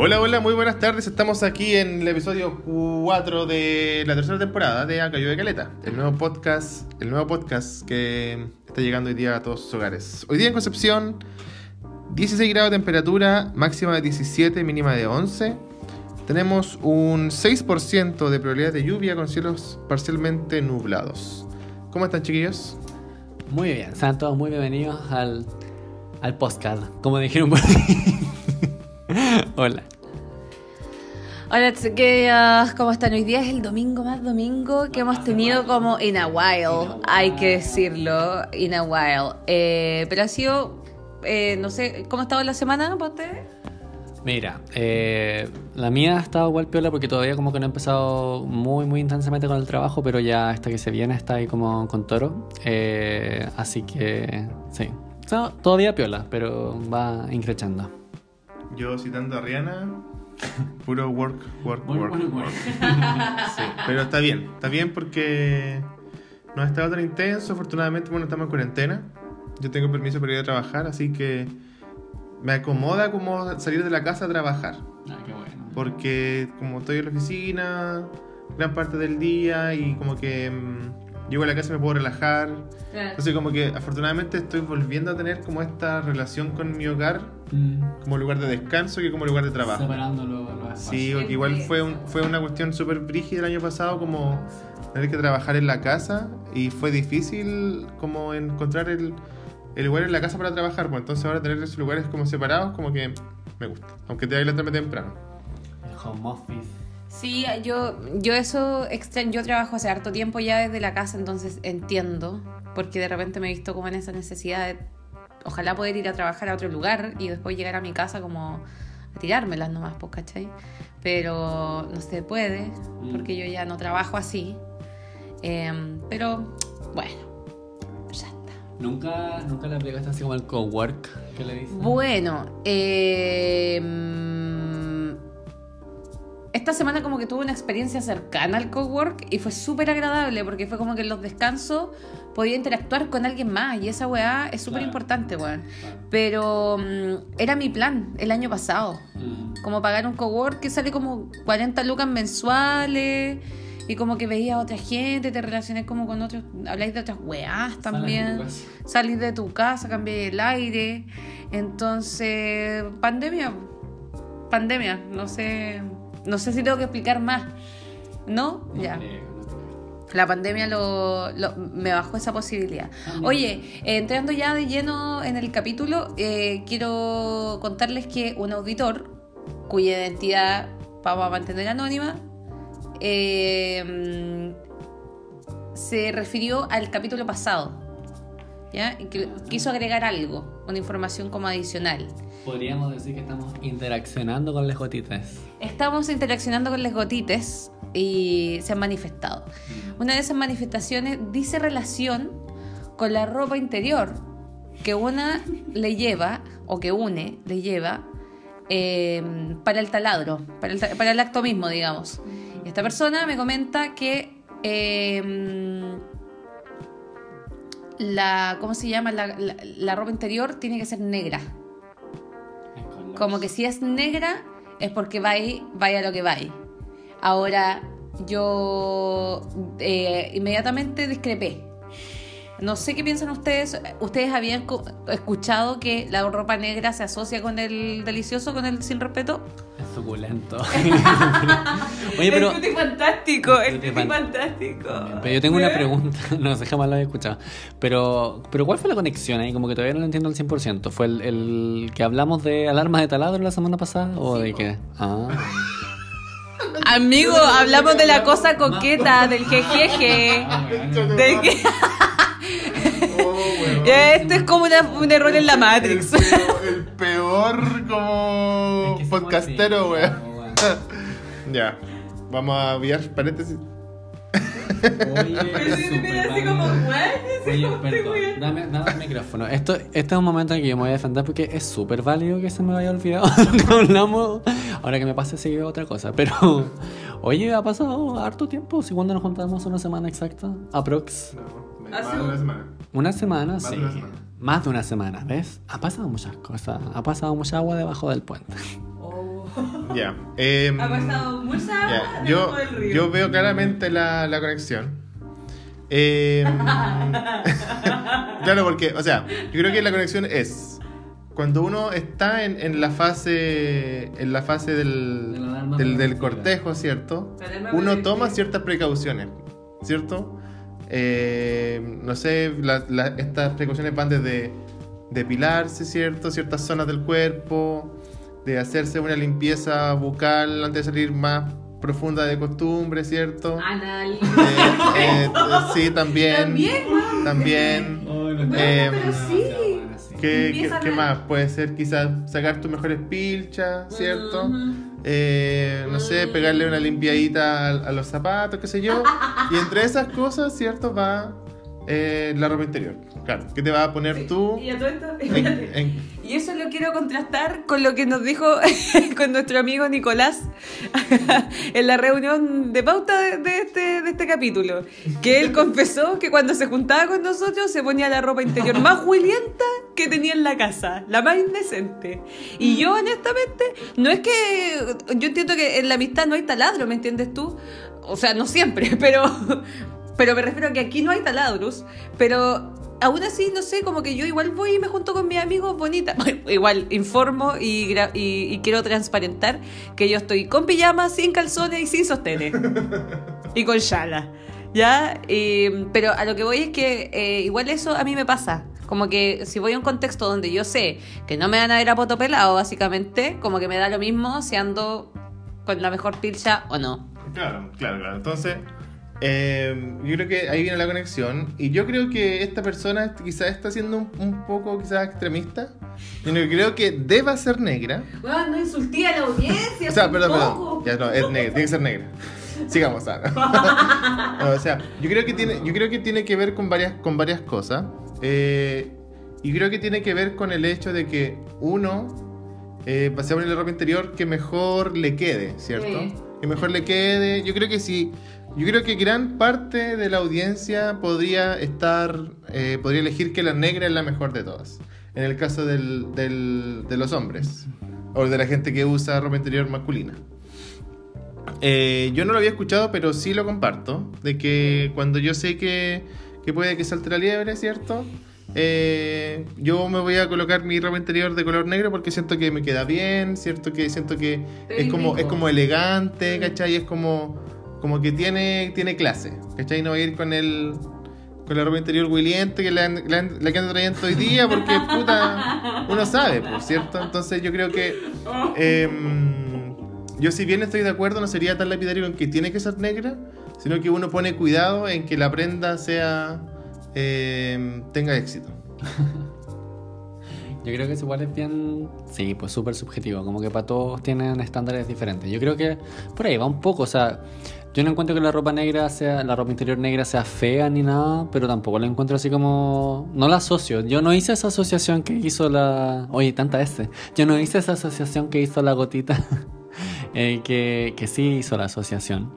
Hola, hola, muy buenas tardes. Estamos aquí en el episodio 4 de la tercera temporada de Acayo de Caleta, el nuevo podcast, el nuevo podcast que está llegando hoy día a todos sus hogares. Hoy día en Concepción, 16 grados de temperatura, máxima de 17, mínima de 11. Tenemos un 6% de probabilidad de lluvia con cielos parcialmente nublados. ¿Cómo están, chiquillos? Muy bien, sean todos muy bienvenidos al, al podcast, como dijeron por. Hola. Hola chiquillos, ¿cómo están? Hoy día es el domingo más domingo que hemos tenido como in a while, hay que decirlo, in a while. Eh, pero ha sido, eh, no sé, ¿cómo ha estado la semana para ustedes? Mira, eh, la mía ha estado igual piola porque todavía como que no he empezado muy, muy intensamente con el trabajo, pero ya hasta que se viene está ahí como con toro. Eh, así que, sí. O sea, todavía piola, pero va increchando. Yo citando a Rihanna, puro work, work, work. work. Sí, pero está bien, está bien porque no ha estado tan intenso. Afortunadamente, bueno, estamos en cuarentena. Yo tengo permiso para ir a trabajar, así que me acomoda como salir de la casa a trabajar. Ah, qué bueno. Porque como estoy en la oficina gran parte del día y como que mm, llego a la casa y me puedo relajar. Entonces como que afortunadamente estoy volviendo a tener como esta relación con mi hogar Mm, como lugar de descanso que como lugar de trabajo. Separando lo- los. Sí, porque igual fue, un- fue una cuestión súper brígida el año pasado, como tener que trabajar en la casa y fue difícil como encontrar el, el lugar en la casa para trabajar. Pues entonces ahora tener esos lugares como separados como que me gusta, aunque te a levantarme temprano. El home office. Sí, yo, yo eso yo trabajo hace harto tiempo ya desde la casa, entonces entiendo, porque de repente me he visto como en esa necesidad de ojalá poder ir a trabajar a otro lugar y después llegar a mi casa como a tirármelas nomás, pues, ¿cachai? Pero no se puede, porque yo ya no trabajo así. Em, pero bueno, ya está. ¿Nunca, nunca le aplicaste así como el cowork que le dicen? Bueno, em, esta semana como que tuve una experiencia cercana al cowork y fue súper agradable porque fue como que en los descansos podía interactuar con alguien más y esa weá es súper importante, weón. Pero mm, era mi plan el año pasado, Mm. como pagar un cowork que sale como 40 lucas mensuales y como que veía a otra gente, te relacioné como con otros, habláis de otras weás también salir de tu casa, cambiar el aire. Entonces, pandemia, pandemia, no sé, no sé si tengo que explicar más. ¿No? No ya. La pandemia lo, lo- me bajó esa posibilidad. Oye, eh, entrando ya de lleno en el capítulo, eh, quiero contarles que un auditor, cuya identidad vamos a mantener anónima, eh, mm, se refirió al capítulo pasado. ¿Ya? Y que quiso agregar algo, una información como adicional. Podríamos decir que estamos interaccionando con las gotitas. Estamos interaccionando con las gotites y se han manifestado. Una de esas manifestaciones dice relación con la ropa interior que una le lleva, o que une le lleva, eh, para el taladro, para el, para el acto mismo, digamos. Esta persona me comenta que eh, la, ¿cómo se llama? La, la- la ropa interior tiene que ser negra. Como que si es negra es porque va ahí, vaya lo que va ahí. Ahora, yo eh, inmediatamente discrepé. No sé qué piensan ustedes. ¿Ustedes habían escuchado que la ropa negra se asocia con el delicioso, con el sin respeto? Es suculento. Oye, pero. Es fantástico, es tutti fantástico. Pero yo tengo una pregunta, no sé, jamás la había escuchado. Pero, pero ¿cuál fue la conexión ahí? Como que todavía no lo entiendo al 100%. ¿Fue el, el que hablamos de alarmas de taladro la semana pasada? ¿O de qué? Ah. Amigo, hablamos de la cosa coqueta, del jejeje. Del que... Oh, weón. Este es como una- un error en la El Matrix. peor, el peor como Es que podcastero, así, weón. Ya, vamos a enviar paréntesis. Oye, súper válido. Oye, perdón, dame, dame el micrófono. Esto, este es un momento en que yo me voy a defender porque es súper válido que se me haya olvidado lo que hablamos. Ahora que me pase sigue otra cosa. Pero, oye, ha pasado harto tiempo. Si cuando nos juntamos una semana exacta, aprox. No, más de una semana. Una semana, Más de sí. una semana. Más de una semana, ¿ves? Ha pasado muchas cosas. Ha pasado mucha agua debajo del puente. Oh. Ya. em, Ha pasado mucha agua Yo, del río. yo veo claramente la, la conexión. Em, claro, porque, o sea, yo creo que la conexión es cuando uno está en, en la fase en la fase De del, la alarma del, del cortejo, ¿cierto? La Uno toma ciertas precauciones, ¿cierto? Eh, no sé, la- la- estas precauciones van desde depilarse, ¿cierto? Ciertas zonas del cuerpo, de hacerse una limpieza bucal antes de salir más profunda de costumbre, ¿cierto? Anal. Eh, eh, sí, también. También. También. Bueno, Eh, pero sí. ¿Qué, qué, más? Puede ser quizás sacar tus mejores pilchas, ¿cierto? Eh, no sé, pegarle una limpiadita a, a los zapatos, qué sé yo. Y entre esas cosas, ¿cierto? Va eh, la ropa interior. Claro, ¿qué te va a poner tú? Y a todo esto, en- espérate. en- Y eso lo quiero contrastar con lo que nos dijo con nuestro amigo Nicolás en la reunión de pauta de, de este, de este capítulo. Que él confesó que cuando se juntaba con nosotros se ponía la ropa interior más huilienta que tenía en la casa, la más indecente. Y yo, honestamente, no es que. Yo entiendo que en la amistad no hay taladro, ¿me entiendes tú? O sea, no siempre, pero. Pero me refiero a que aquí no hay taladros, pero aún así, no sé, como que yo igual voy y me junto con mis amigos bonitas. Bueno, igual informo y, gra- y, y quiero transparentar que yo estoy con pijama, sin calzones y sin sostenes. y con shala. ¿Ya? Pero a lo que voy es que eh, igual eso a mí me pasa. Como que si voy a un contexto donde yo sé que no me van a ver a poto pelado, básicamente, como que me da lo mismo si ando con la mejor pilcha o no. Claro, claro, claro. Entonces, eh, yo creo que ahí viene la conexión. Y yo creo que esta persona quizás está siendo un, un poco quizás extremista. Yo creo que deba ser negra. Bueno, no insulté a la audiencia. O sea, perdón, poco. perdón. Ya no, es negra, tiene que ser negra. Sigamos. No, o sea, yo creo que tiene, yo creo que tiene que ver con varias, con varias cosas. Eh, y creo que tiene que ver con el hecho de que uno eh, se pone la ropa interior que mejor le quede, ¿cierto? Sí. Que mejor le quede. Yo creo que sí. Yo creo que gran parte de la audiencia podría estar, eh, podría elegir que la negra es la mejor de todas. En el caso del, del- de los hombres. O de la gente que usa ropa interior masculina. Eh, yo no lo había escuchado, pero sí lo comparto. De que cuando yo sé que, que puede que salte la liebre, ¿cierto? Eh, yo me voy a colocar mi ropa interior de color negro porque siento que me queda bien, ¿cierto? Que siento que es como, es como elegante, ¿cachai? Es como, como que tiene, tiene clase, ¿cachai? No va a ir con el con la ropa interior huiliente que la, la, la que ando trayendo hoy día porque puta uno sabe, pues, ¿cierto? Entonces yo creo que em, yo si bien estoy de acuerdo no sería tan lapidario en que tiene que ser negra, sino que uno pone cuidado en que la prenda sea em, tenga éxito. Yo creo que eso igual es bien, sí, pues súper subjetivo, como que para todos tienen estándares diferentes. Yo creo que por ahí va un poco, o sea, yo no encuentro que la ropa negra sea, la ropa interior negra sea fea ni nada, pero tampoco la encuentro así como, no la asocio. Yo no hice esa asociación que hizo la, oye, tanta este, yo no hice esa asociación que hizo la gotita, eh, que, que sí hizo la asociación.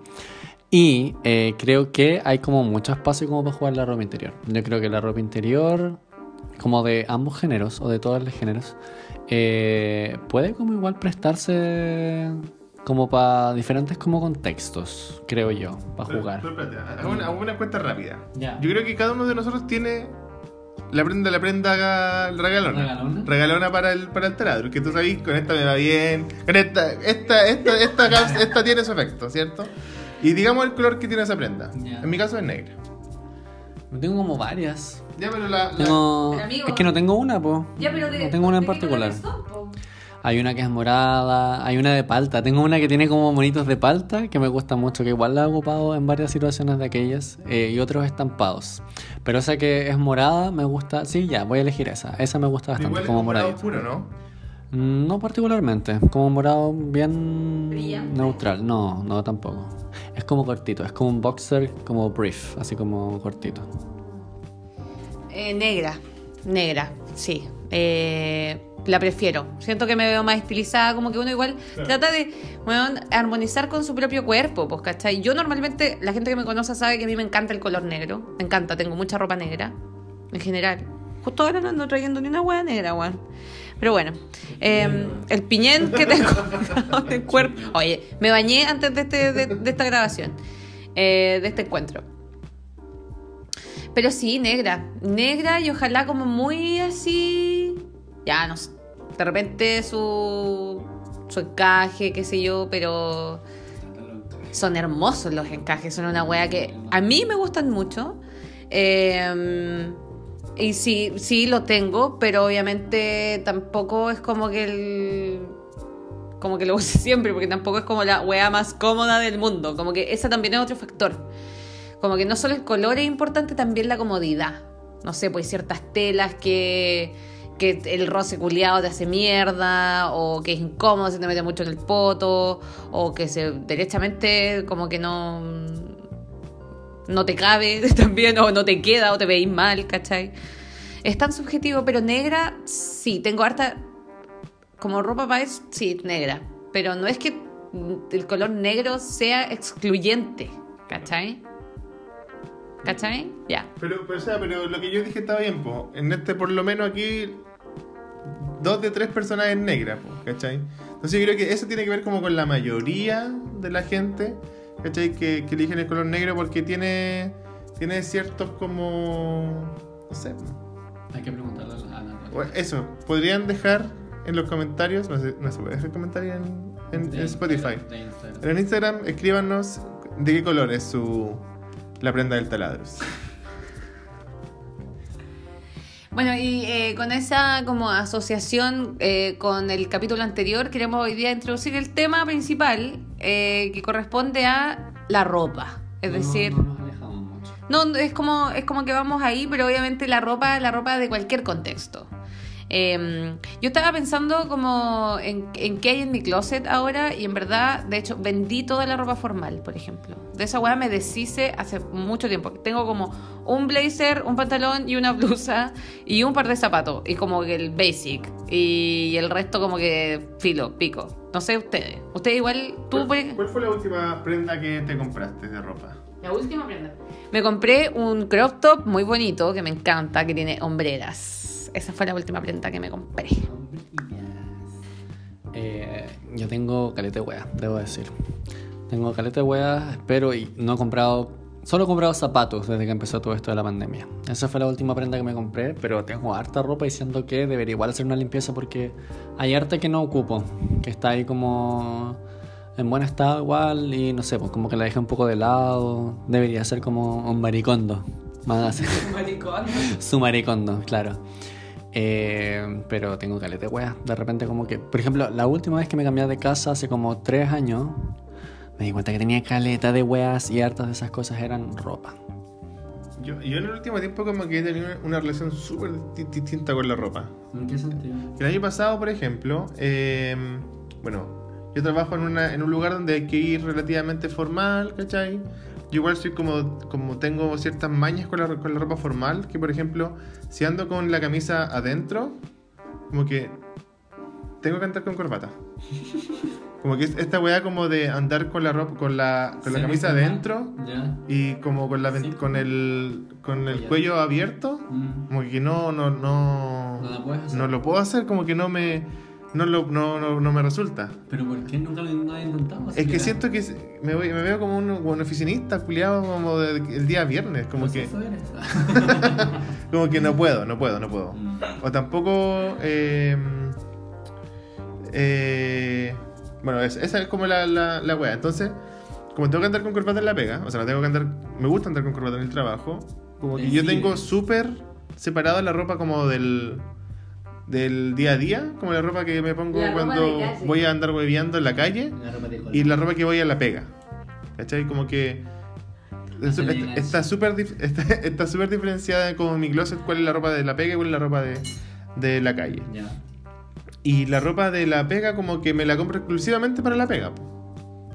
Y eh, creo que hay como mucho espacio como para jugar la ropa interior. Yo creo que la ropa interior, como de ambos géneros o de todos los géneros, eh, puede como igual prestarse como para diferentes como contextos, creo yo, para Pero- jugar. pero hago una, hago una cuenta rápida. Ya. Yo creo que cada uno de nosotros tiene la prenda, la prenda ga- regalona. ¿Regalona? Regalona para el, para el taladro. Que tú sabes, con esta me va bien. Con esta, esta, esta, esta, esta, esta tiene su efecto, ¿cierto? Y digamos el color que tiene esa prenda. Ya. En mi caso es negra. Tengo como varias. Ya, pero la. la- Tengo... Pero, amigo. Es que no tengo una, pues. Ya, pero de, no tengo una en ¿de qué particular. po? Hay una que es morada, hay una de palta. Tengo una que tiene como monitos de palta que me gusta mucho, que igual la he ocupado en varias situaciones de aquellas, eh, y otros estampados. Pero esa que es morada me gusta. Sí, ya, voy a elegir esa. Esa me gusta bastante, igual es como morado moradito. oscuro, ¿no? Mm, No particularmente, como morado bien Brillante. neutral. No, no tampoco. Es como cortito, es como un boxer, como brief, así como cortito. Eh, negra, negra, sí. Eh, la prefiero. Siento que me veo más estilizada, como que uno igual trata de bueno, armonizar con su propio cuerpo, pues, ¿cachai? Yo normalmente, la gente que me conoce sabe que a mí me encanta el color negro. Me encanta, tengo mucha ropa negra, en general. Justo ahora no ando trayendo ni una hueá negra, weón. Pero bueno, em, el piñén que tengo en el cuerpo. Oye, me bañé antes de, este, de, esta grabación, eh, de este encuentro. Pero sí, negra. Negra y ojalá como muy así. Ya, no sé. De repente su, su encaje, qué sé yo, pero son hermosos los encajes. Son una wea que a mí me gustan mucho. Eh, y sí, sí lo tengo, pero obviamente tampoco es como que el como que lo use siempre, porque tampoco es como la wea más cómoda del mundo. Como que esa también es otro factor. Como que no solo el color es importante, también la comodidad. No sé, pues ciertas telas que, que el roce culiado te hace mierda, o que es incómodo, se te mete mucho en el poto, o que se derechamente como que no no te cabe también, o no te queda, o te veis mal, ¿cachai? Es tan subjetivo, pero negra, sí, tengo harta. Como ropa para eso, sí, negra. Pero no es que el color negro sea excluyente, ¿cachai? ¿Cachai? Ya. Pero, pero, o sea, pero lo que yo dije estaba bien, po. En este, por lo menos aquí, dos de tres personas es negra, po, ¿cachai? Entonces yo creo que eso tiene que ver como con la mayoría de la gente ¿cachai? Que, que, eligen el color negro porque tiene, tiene ciertos como... no sé. Hay que preguntarle a Ana. eso, podrían dejar en los comentarios, no, sé, no se puede dejar comentarios en, en, Spotify. Instagram. En Instagram escríbanos de qué color es su la prenda del taladros. Bueno, y eh, con esa como asociación eh, con el capítulo anterior, queremos hoy día introducir el tema principal eh, que corresponde a la ropa. Es decir, no, es como es como que vamos ahí, pero obviamente la ropa, la ropa de cualquier contexto. Em, yo estaba pensando como en, en, qué hay en mi closet ahora y en verdad, de hecho, vendí toda la ropa formal, por ejemplo. De esa weá me deshice hace mucho tiempo. Tengo como un blazer, un pantalón y una blusa y un par de zapatos y como que el basic y el resto como que filo, pico. No sé ustedes. Ustedes igual, tú... ¿Cuál, ¿Cuál fue la última prenda que te compraste de ropa? La última prenda. Me compré un crop top muy bonito que me encanta, que tiene hombreras esa fue la última prenda que me compré. Eh, yo tengo caleta de wea, debo decir. Tengo caleta de wea, pero y no he comprado. Solo he comprado zapatos desde que empezó todo esto de la pandemia. Esa fue la última prenda que me compré, pero tengo harta ropa diciendo que debería igual hacer una limpieza porque hay harta que no ocupo, que está ahí como en buen estado igual y no sé, pues como que la dejé un poco de lado. Debería ser como un maricondo. Más maricondo? Su maricondo, claro. Eh, pero tengo caleta de weas. De repente, como que. Por ejemplo, la última vez que me cambié de casa, hace como tres años, me di cuenta que tenía caleta de weas y hartas de esas cosas eran ropa. Yo, yo en el último tiempo, como que he tenido una relación súper distinta con la ropa. ¿En qué sentido? El año pasado, por ejemplo, eh, bueno, yo trabajo en, una, en un lugar donde hay que ir relativamente formal, ¿cachai? Yo igual soy como, como tengo ciertas mañas con la, con la ropa formal, que por ejemplo, si ando con la camisa adentro, como que tengo que andar con corbata. Como que esta weá como de andar con la ropa, con la, con la camisa adentro y como con la con el con el cuello abierto, mm. como que no no no no lo puedo hacer, como que no me no, lo, no, no, no, me resulta. ¿Pero por qué nunca lo he intentado? Es que siento que me, voy, me veo como un, un oficinista culiado como el día viernes, como pues que... como que no puedo, no puedo, no puedo. Mm. O tampoco... Eh, eh, bueno, esa es como la, la, la wea. Entonces, como tengo que andar con corbata en la pega, o sea, no tengo que andar... Me gusta andar con corbata en el trabajo, como que yo tengo súper separado la ropa como del del día a día, como la ropa que me pongo cuando voy a andar hueveando en la calle y la ropa que voy a la pega. ¿Cachai? Como que está súper está, súper diferenciada como mi closet cuál es la ropa de la pega y cuál es la ropa de, de la calle. Y la ropa de la pega como que me la compro exclusivamente para la pega.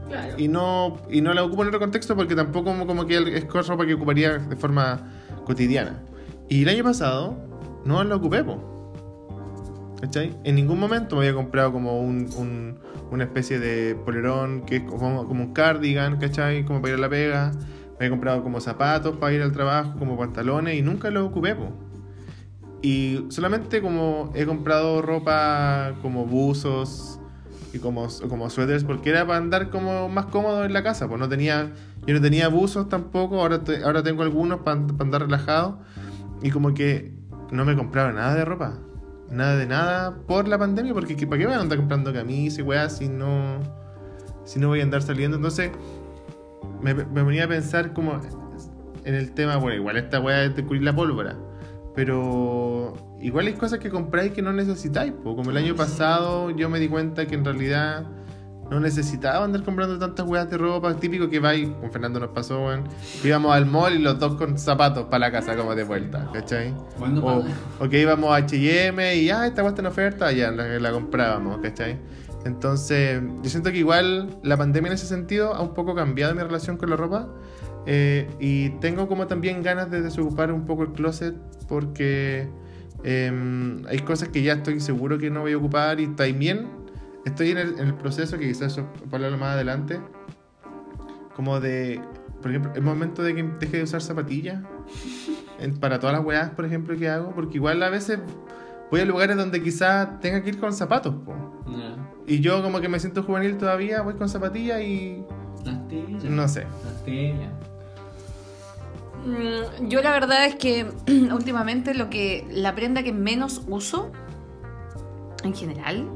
Claro. Y no, y no la ocupo en otro contexto porque tampoco como, como que es ropa que ocuparía de forma cotidiana. Y el año pasado no la ocupé, po. ¿Cachai? En ningún momento me había comprado como un, una especie de polerón que es como, un cardigan, ¿cachai? Como para ir a la pega. Me había comprado como zapatos para ir al trabajo, como pantalones y nunca los ocupé, Y solamente como he comprado ropa como buzos y como, como suéteres porque era para andar como más cómodo en la casa. Pues no tenía, yo no tenía buzos tampoco, ahora, ahora tengo algunos para, andar relajado. Y como que no me compraba nada de ropa. Nada de nada por la pandemia, porque ¿para qué voy a andar comprando camisas y weas si no, si no voy a andar saliendo? Entonces me, me venía a pensar como en el tema, bueno, igual esta wea es de cubrir la pólvora. Pero igual hay cosas que compráis que no necesitáis. Como el año pasado yo me di cuenta que en realidad no necesitaba andar comprando tantas weas de ropa. Típico que vais, con Fernando nos pasó, weón. Íbamos al mall y los dos con zapatos para la casa como de vuelta, ¿cachai? O, o, que íbamos a HM y ah, esta cuesta en oferta, ya la, la comprábamos, ¿cachai? Entonces, yo siento que igual la pandemia en ese sentido ha un poco cambiado mi relación con la ropa. Eh, y tengo como también ganas de desocupar un poco el closet porque em, hay cosas que ya estoy seguro que no voy a ocupar y también estoy en el, proceso, que quizás eso hablarlo más adelante, como de, por ejemplo, el momento de que deje de usar zapatillas para todas las weas, por ejemplo, que hago, porque igual a veces voy a lugares donde quizás tenga que ir con zapatos. Y yo como que me siento juvenil todavía, voy con zapatillas y... No sé. Mm, yo la verdad es que últimamente lo que la prenda que menos uso en general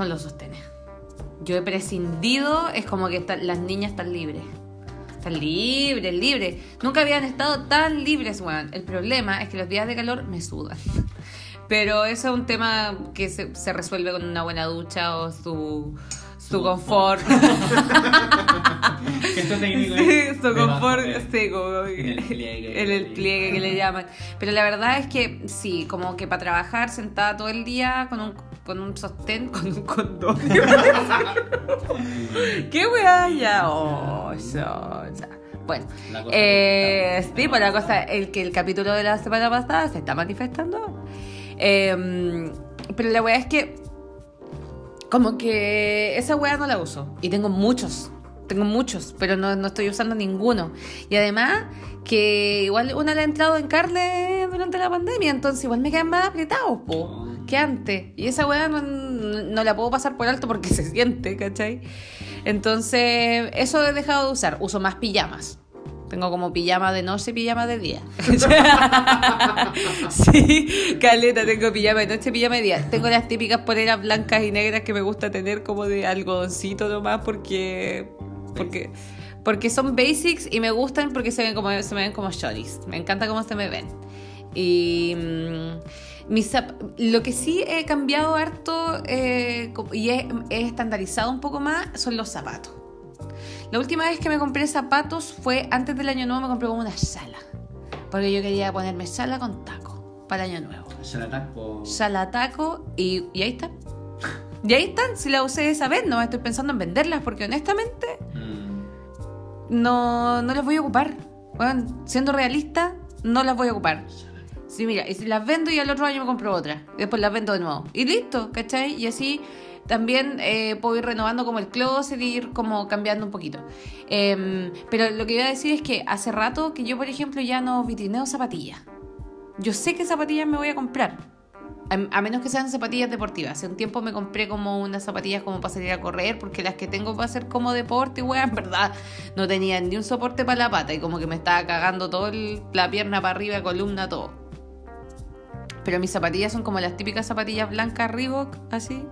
son los sostenes. Yo he prescindido, es como que las niñas están libres. Están libres, libres. Nunca habían estado tan libres, weón. El problema es que los días de calor me sudan. Pero eso es un tema que se, se resuelve con una buena ducha o su su confort. Esto sí, su confort, sí, como en el pliegue, en el pliegue que le llaman. Pero la verdad es que sí, como que para trabajar sentada todo el día con un con un sostén, con un condón. ¿Qué weá ya? Oh, ya. Bueno, eh, sí, pues la cosa, el que el capítulo de la semana pasada se está manifestando. Eh, pero la weá es que como que esa weá no la uso. Y tengo muchos. Tengo muchos, pero no, no estoy usando ninguno. Y además, que igual una le ha entrado en carne durante la pandemia, entonces igual me quedan más apretados, po, que antes. Y esa weá no, no, la puedo pasar por alto porque se siente, ¿cachai? Entonces, eso he dejado de usar. Uso más pijamas. Tengo como pijama de noche pijama de día. sí, caleta, tengo pijama de noche pijama de día. Tengo las típicas poleras blancas y negras que me gusta tener como de algodoncito nomás porque. porque porque son basics y me gustan porque se ven como se me ven como shorties. Me encanta cómo se me ven. Y mm, lo que sí he cambiado harto eh, y he estandarizado un poco más son los zapatos. La última vez que me compré zapatos fue antes del año nuevo, me compré como una sala. Porque yo quería ponerme sala con taco para el año nuevo. Sala taco. Sala taco y, y ahí están. Y ahí están, si la usé esa vez, no estoy pensando en venderlas porque honestamente mm. no, no las voy a ocupar. Bueno, siendo realista, no las voy a ocupar. Sí, mira, y si las vendo y al otro año me compro otra. Después las vendo de nuevo. Y listo, ¿cachai? Y así también eh, puedo ir renovando como el closet y ir como cambiando un poquito. Em, pero lo que iba a decir es que hace rato que yo, por ejemplo, ya no vitrineo zapatillas. Yo sé qué zapatillas me voy a comprar. A, menos que sean zapatillas deportivas. Hace un tiempo me compré como unas zapatillas como para salir a correr, porque las que tengo para hacer como deporte, weón, en verdad, no tenían ni un soporte para la pata y como que me estaba cagando todo la pierna para arriba, columna, todo. Pero mis zapatillas son como las típicas zapatillas blancas Reebok, así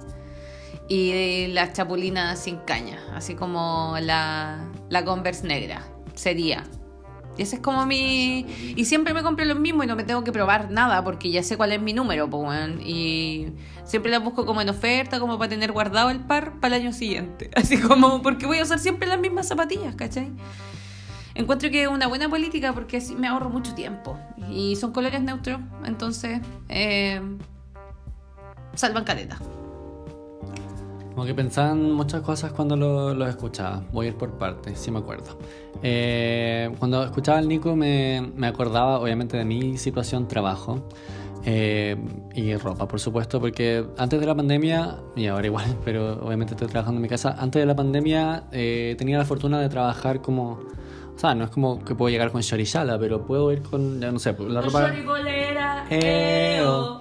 y las chapulinas sin caña, así como la, la Converse negra, sería. Y ese es como mi... Y siempre me compro lo mismo y no me tengo que probar nada porque ya sé cuál es mi número, pues, Y siempre las busco como en oferta, como para tener guardado el par para el año siguiente. Así como porque voy a usar siempre las mismas zapatillas, ¿cachai? Encuentro que es una buena política porque así me ahorro mucho tiempo. Y son colores neutros, entonces... Eh, salvan caleta. Como que pensaba en muchas cosas cuando lo, lo escuchaba. Voy a ir por partes, sí me acuerdo. Eh, cuando escuchaba al Nico me, me, acordaba obviamente de mi situación trabajo eh, y ropa, por supuesto, porque antes de la pandemia, y ahora igual, pero obviamente estoy trabajando en mi casa, antes de la pandemia eh, tenía la fortuna de trabajar como... O sea, no es como que puedo llegar con shorishala, pero puedo ir con, ya no sé, la ropa... Eo.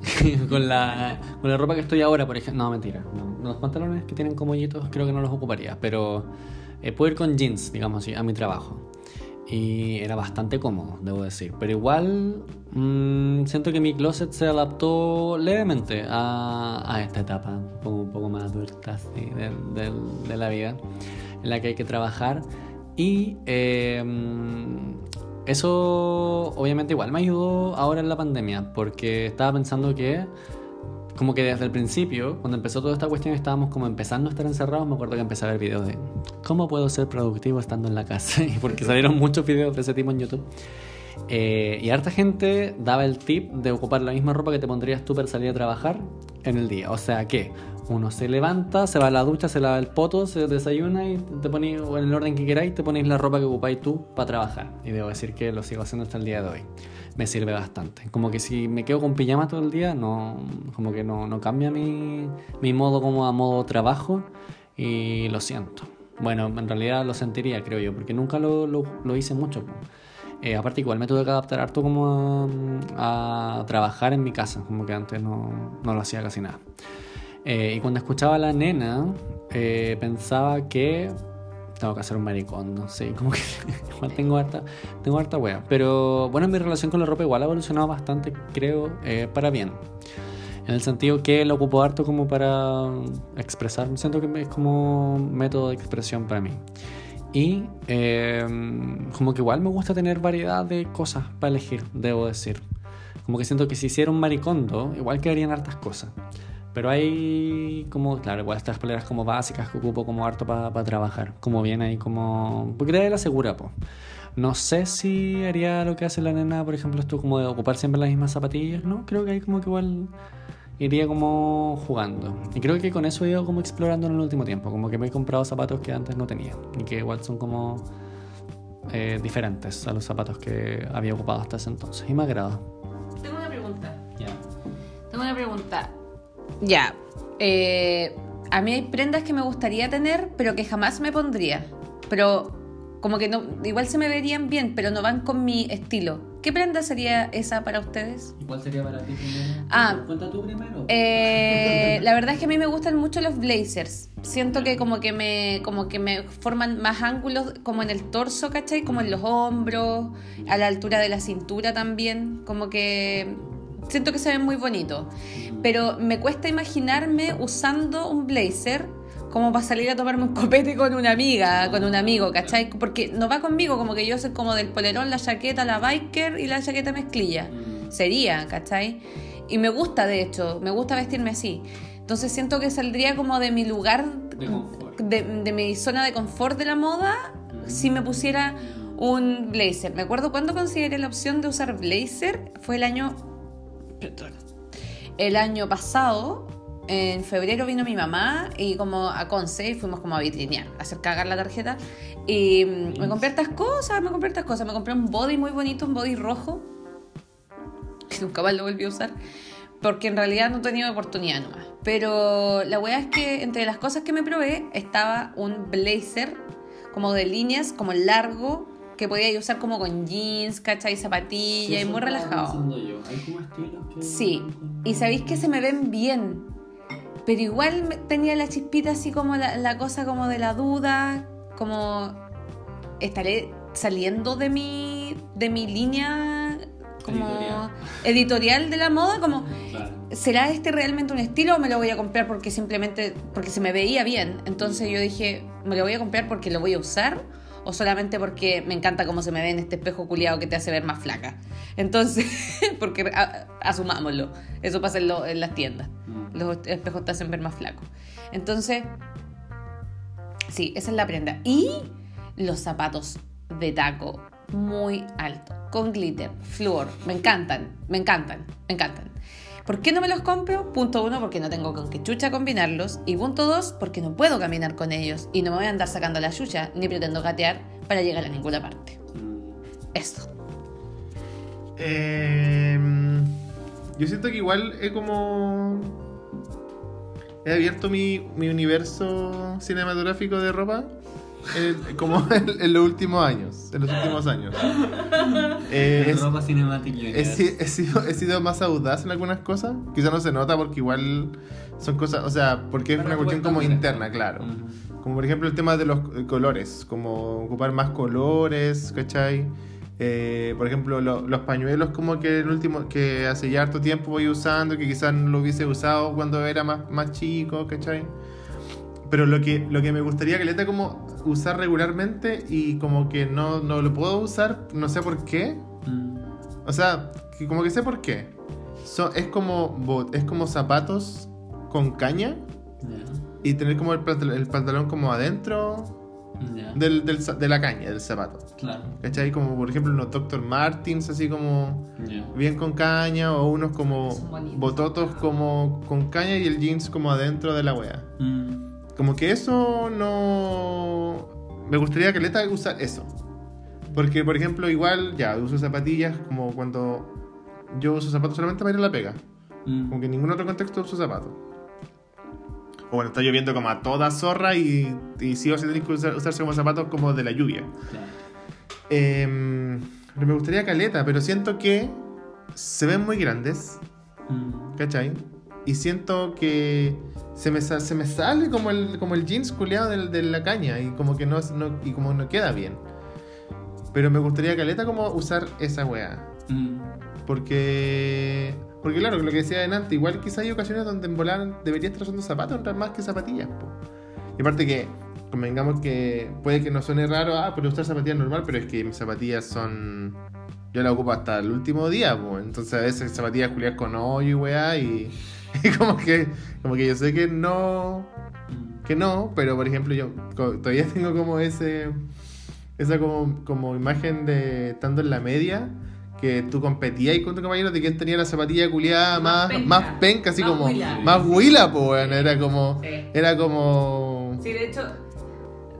con, la, con la ropa que estoy ahora, por ejemplo. No, mentira. Los pantalones que tienen como hoyitos creo que no los ocuparía. Pero eh, puedo ir con jeans, digamos así, a mi trabajo. Y era bastante cómodo, debo decir. Pero igual mm, siento que mi closet se adaptó levemente a, a esta etapa, un poco más adulta de, de, la vida, en la que hay que trabajar. Y eh, eso obviamente igual me ayudó ahora en la pandemia, porque estaba pensando que como que desde el principio, cuando empezó toda esta cuestión, estábamos como empezando a estar encerrados. Me acuerdo que empecé a ver videos de cómo puedo ser productivo estando en la casa. Y porque salieron muchos videos de ese tipo en YouTube. Eh, y harta gente daba el tip de ocupar la misma ropa que te pondrías tú para salir a trabajar en el día. O sea que uno se levanta, se va a la ducha, se lava el poto, se desayuna y te ponéis, en el orden que queráis, te ponéis la ropa que ocupáis tú para trabajar. Y debo decir que lo sigo haciendo hasta el día de hoy. Me sirve bastante. Como que si me quedo con pijama todo el día, no, como que no, no cambia mi, mi modo como a modo trabajo y lo siento. Bueno, en realidad lo sentiría, creo yo, porque nunca lo, lo, lo hice mucho. Eh, aparte, igual me tuve que adaptar harto como a, a, trabajar en mi casa, como que antes no, no lo hacía casi nada. Eh, y cuando escuchaba a la nena, eh, pensaba que tengo que hacer un maricón, no sé, como que igual tengo harta, tengo harta wea. Pero bueno, mi relación con la ropa igual ha evolucionado bastante, creo, eh, para bien. En el sentido que lo ocupo harto como para expresar, siento que es como método de expresión para mí. Y como que igual me gusta tener variedad de cosas para elegir, debo decir. Como que siento que si hiciera un maricondo, igual quedarían hartas cosas. Pero hay como, claro, igual estas poleras como básicas que ocupo como harto para trabajar. Como bien ahí como... Porque de la segura, pues. No sé si haría lo que hace la nena, por ejemplo, esto como de ocupar siempre las mismas zapatillas, ¿no? Creo que ahí como que igual iría como jugando. Y creo que con eso he ido como explorando en el último tiempo. Como que me he comprado zapatos que antes no tenía. Y que igual son como eh, diferentes a los zapatos que había ocupado hasta ese entonces. Y me agrada. Tengo una pregunta. Ya. Tengo una pregunta. Ya. Eh, a mí hay prendas que me gustaría tener, pero que jamás me pondría. Pero como que no, igual se me verían bien, pero no van con mi estilo. ¿Qué prenda sería esa para ustedes? ¿Y cuál sería para ti primero? Ah, cuenta tú primero. Eh, la verdad es que a mí me gustan mucho los blazers. Siento que como que me como que me forman más ángulos como en el torso, ¿cachai? Como en los hombros, a la altura de la cintura también, como que siento que se ven muy bonitos. Pero me cuesta imaginarme usando un blazer como para salir a tomarme un copete con una amiga, con un amigo, ¿cachai? Porque no va conmigo, como que yo soy como del polerón, la chaqueta, la biker y la chaqueta mezclilla. Mm. Sería, ¿cachai? Y me gusta, de hecho, me gusta vestirme así. Entonces siento que saldría como de mi lugar, de, de, mi zona de confort de la moda, si me pusiera un blazer. Me acuerdo cuando consideré la opción de usar blazer, fue el año el año pasado, en febrero vino mi mamá y como a Conce fuimos como a vitrinear, a hacer cagar la tarjeta. Y mm, me compré estas cosas, me compré estas cosas. Me compré un body muy bonito, un body rojo. Que nunca más lo volví a usar. Porque en realidad no tenía oportunidad nomás. Pero la weá es que entre las cosas que me probé estaba un blazer como de líneas, como largo, que podía usar como con jeans, ¿cachai? Zapatilla y muy relajado. Sí, y sabéis que se me ven bien, pero igual tenía la chispita así como la, cosa como de la duda, como estaré saliendo de mi, de mi línea como editorial, de la moda, como ¿será este realmente un estilo o me lo voy a comprar porque simplemente porque se me veía bien? Entonces yo dije, me lo voy a comprar porque lo voy a usar o solamente porque me encanta cómo se me ve en este espejo culiado que te hace ver más flaca. Entonces, porque asumámoslo, eso pasa en, las tiendas. Mm. Los espejos te hacen ver más flaco. Entonces, sí, esa es la prenda. Y los zapatos de taco muy alto, con glitter, flúor, me encantan, me encantan, me encantan. ¿Por qué no me los compro? Punto uno, porque no tengo con qué chucha combinarlos. Y punto dos, porque no puedo caminar con ellos. Y no me voy a andar sacando la chucha, ni pretendo gatear para llegar a ninguna parte. Esto. Em, yo siento que igual he como. He abierto mi, mi universo cinematográfico de ropa. Como en, los últimos años. En los últimos años. Eh, ropa cinemática. He, he, sido, he sido más audaz en algunas cosas. Quizá no se nota porque igual son cosas. O sea, porque es una cuestión como interna, claro. Como por ejemplo el tema de los colores. Como ocupar más colores, ¿cachai? Eh, por ejemplo, los pañuelos como que el último, que hace ya harto tiempo voy usando, que quizás no lo hubiese usado cuando era más, más chico, ¿cachai? Pero lo que, lo que me gustaría que le como usar regularmente y como que no, no lo puedo usar, no sé por qué. Mm. O sea, que como que sé por qué. es, como, es como zapatos con caña y tener como el, el pantalón como adentro del, de la caña, del zapato. Claro. ¿Cachai? Como por ejemplo unos Dr. Martins, así como bien con caña, o unos como bototos como con caña y el jeans como adentro de la wea. Mm. Como que eso no. Me gustaría que Leta usar eso. Porque, por ejemplo, igual, ya, uso zapatillas como cuando yo uso zapatos solamente para ir a la pega. Mm. Como que en ningún otro contexto uso zapatos. O bueno, está lloviendo como a toda zorra y, y sí o sí que usarse como zapatos como de la lluvia. Em, me gustaría caleta, pero siento que se ven muy grandes. Mm. ¿Cachai? Y siento que se me, se me sale como el, como el jeans culeado de, de la caña y como que no, no, y como no queda bien. Pero me gustaría caleta como usar esa weá. Mm. Porque porque claro, lo que decía adelante, igual quizá hay ocasiones donde en volar debería estar usando zapatos más que zapatillas. Y aparte que, convengamos que puede que no suene raro, ah, pero usar zapatillas normal, pero es que mis zapatillas son... Yo las ocupo hasta el último día, pues. Entonces a veces zapatillas culiadas con hoyo y weá, y, como que como que yo sé que no... Que no, pero por ejemplo yo todavía tengo como ese... Esa como, como imagen de estando en la media que tú competías con tu compañero de quién tenía la zapatilla culiada más, más, penca, así como más huila, pues bueno, era como era como Sí, de hecho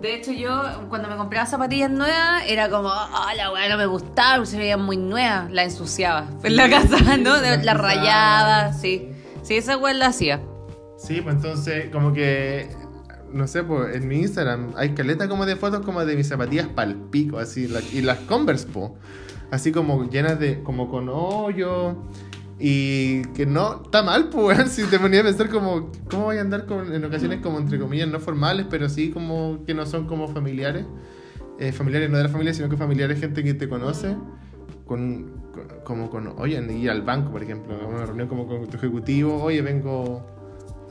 de hecho yo cuando me compraba zapatillas nuevas era como, oh, la weá no me gustaba, se veían muy nuevas, la ensuciaba. En la casa, ¿no? La, rayaba, sí. Sí, esa weá la hacía. Sí, pues entonces como que no sé, pues en mi Instagram hay caleta como de fotos como de mis zapatillas pal pico, así, y las Converse, po así como llenas de, como con hoyo. Y que no está mal, pues, si te ponía a pensar como, ¿cómo voy a andar con, en ocasiones como entre comillas no formales, pero sí como que no son como familiares? Eh, familiares no de la familia, sino que familiares, gente que te conoce, con, como con, oye, ir al banco, por ejemplo, a una reunión como con tu ejecutivo, oye, vengo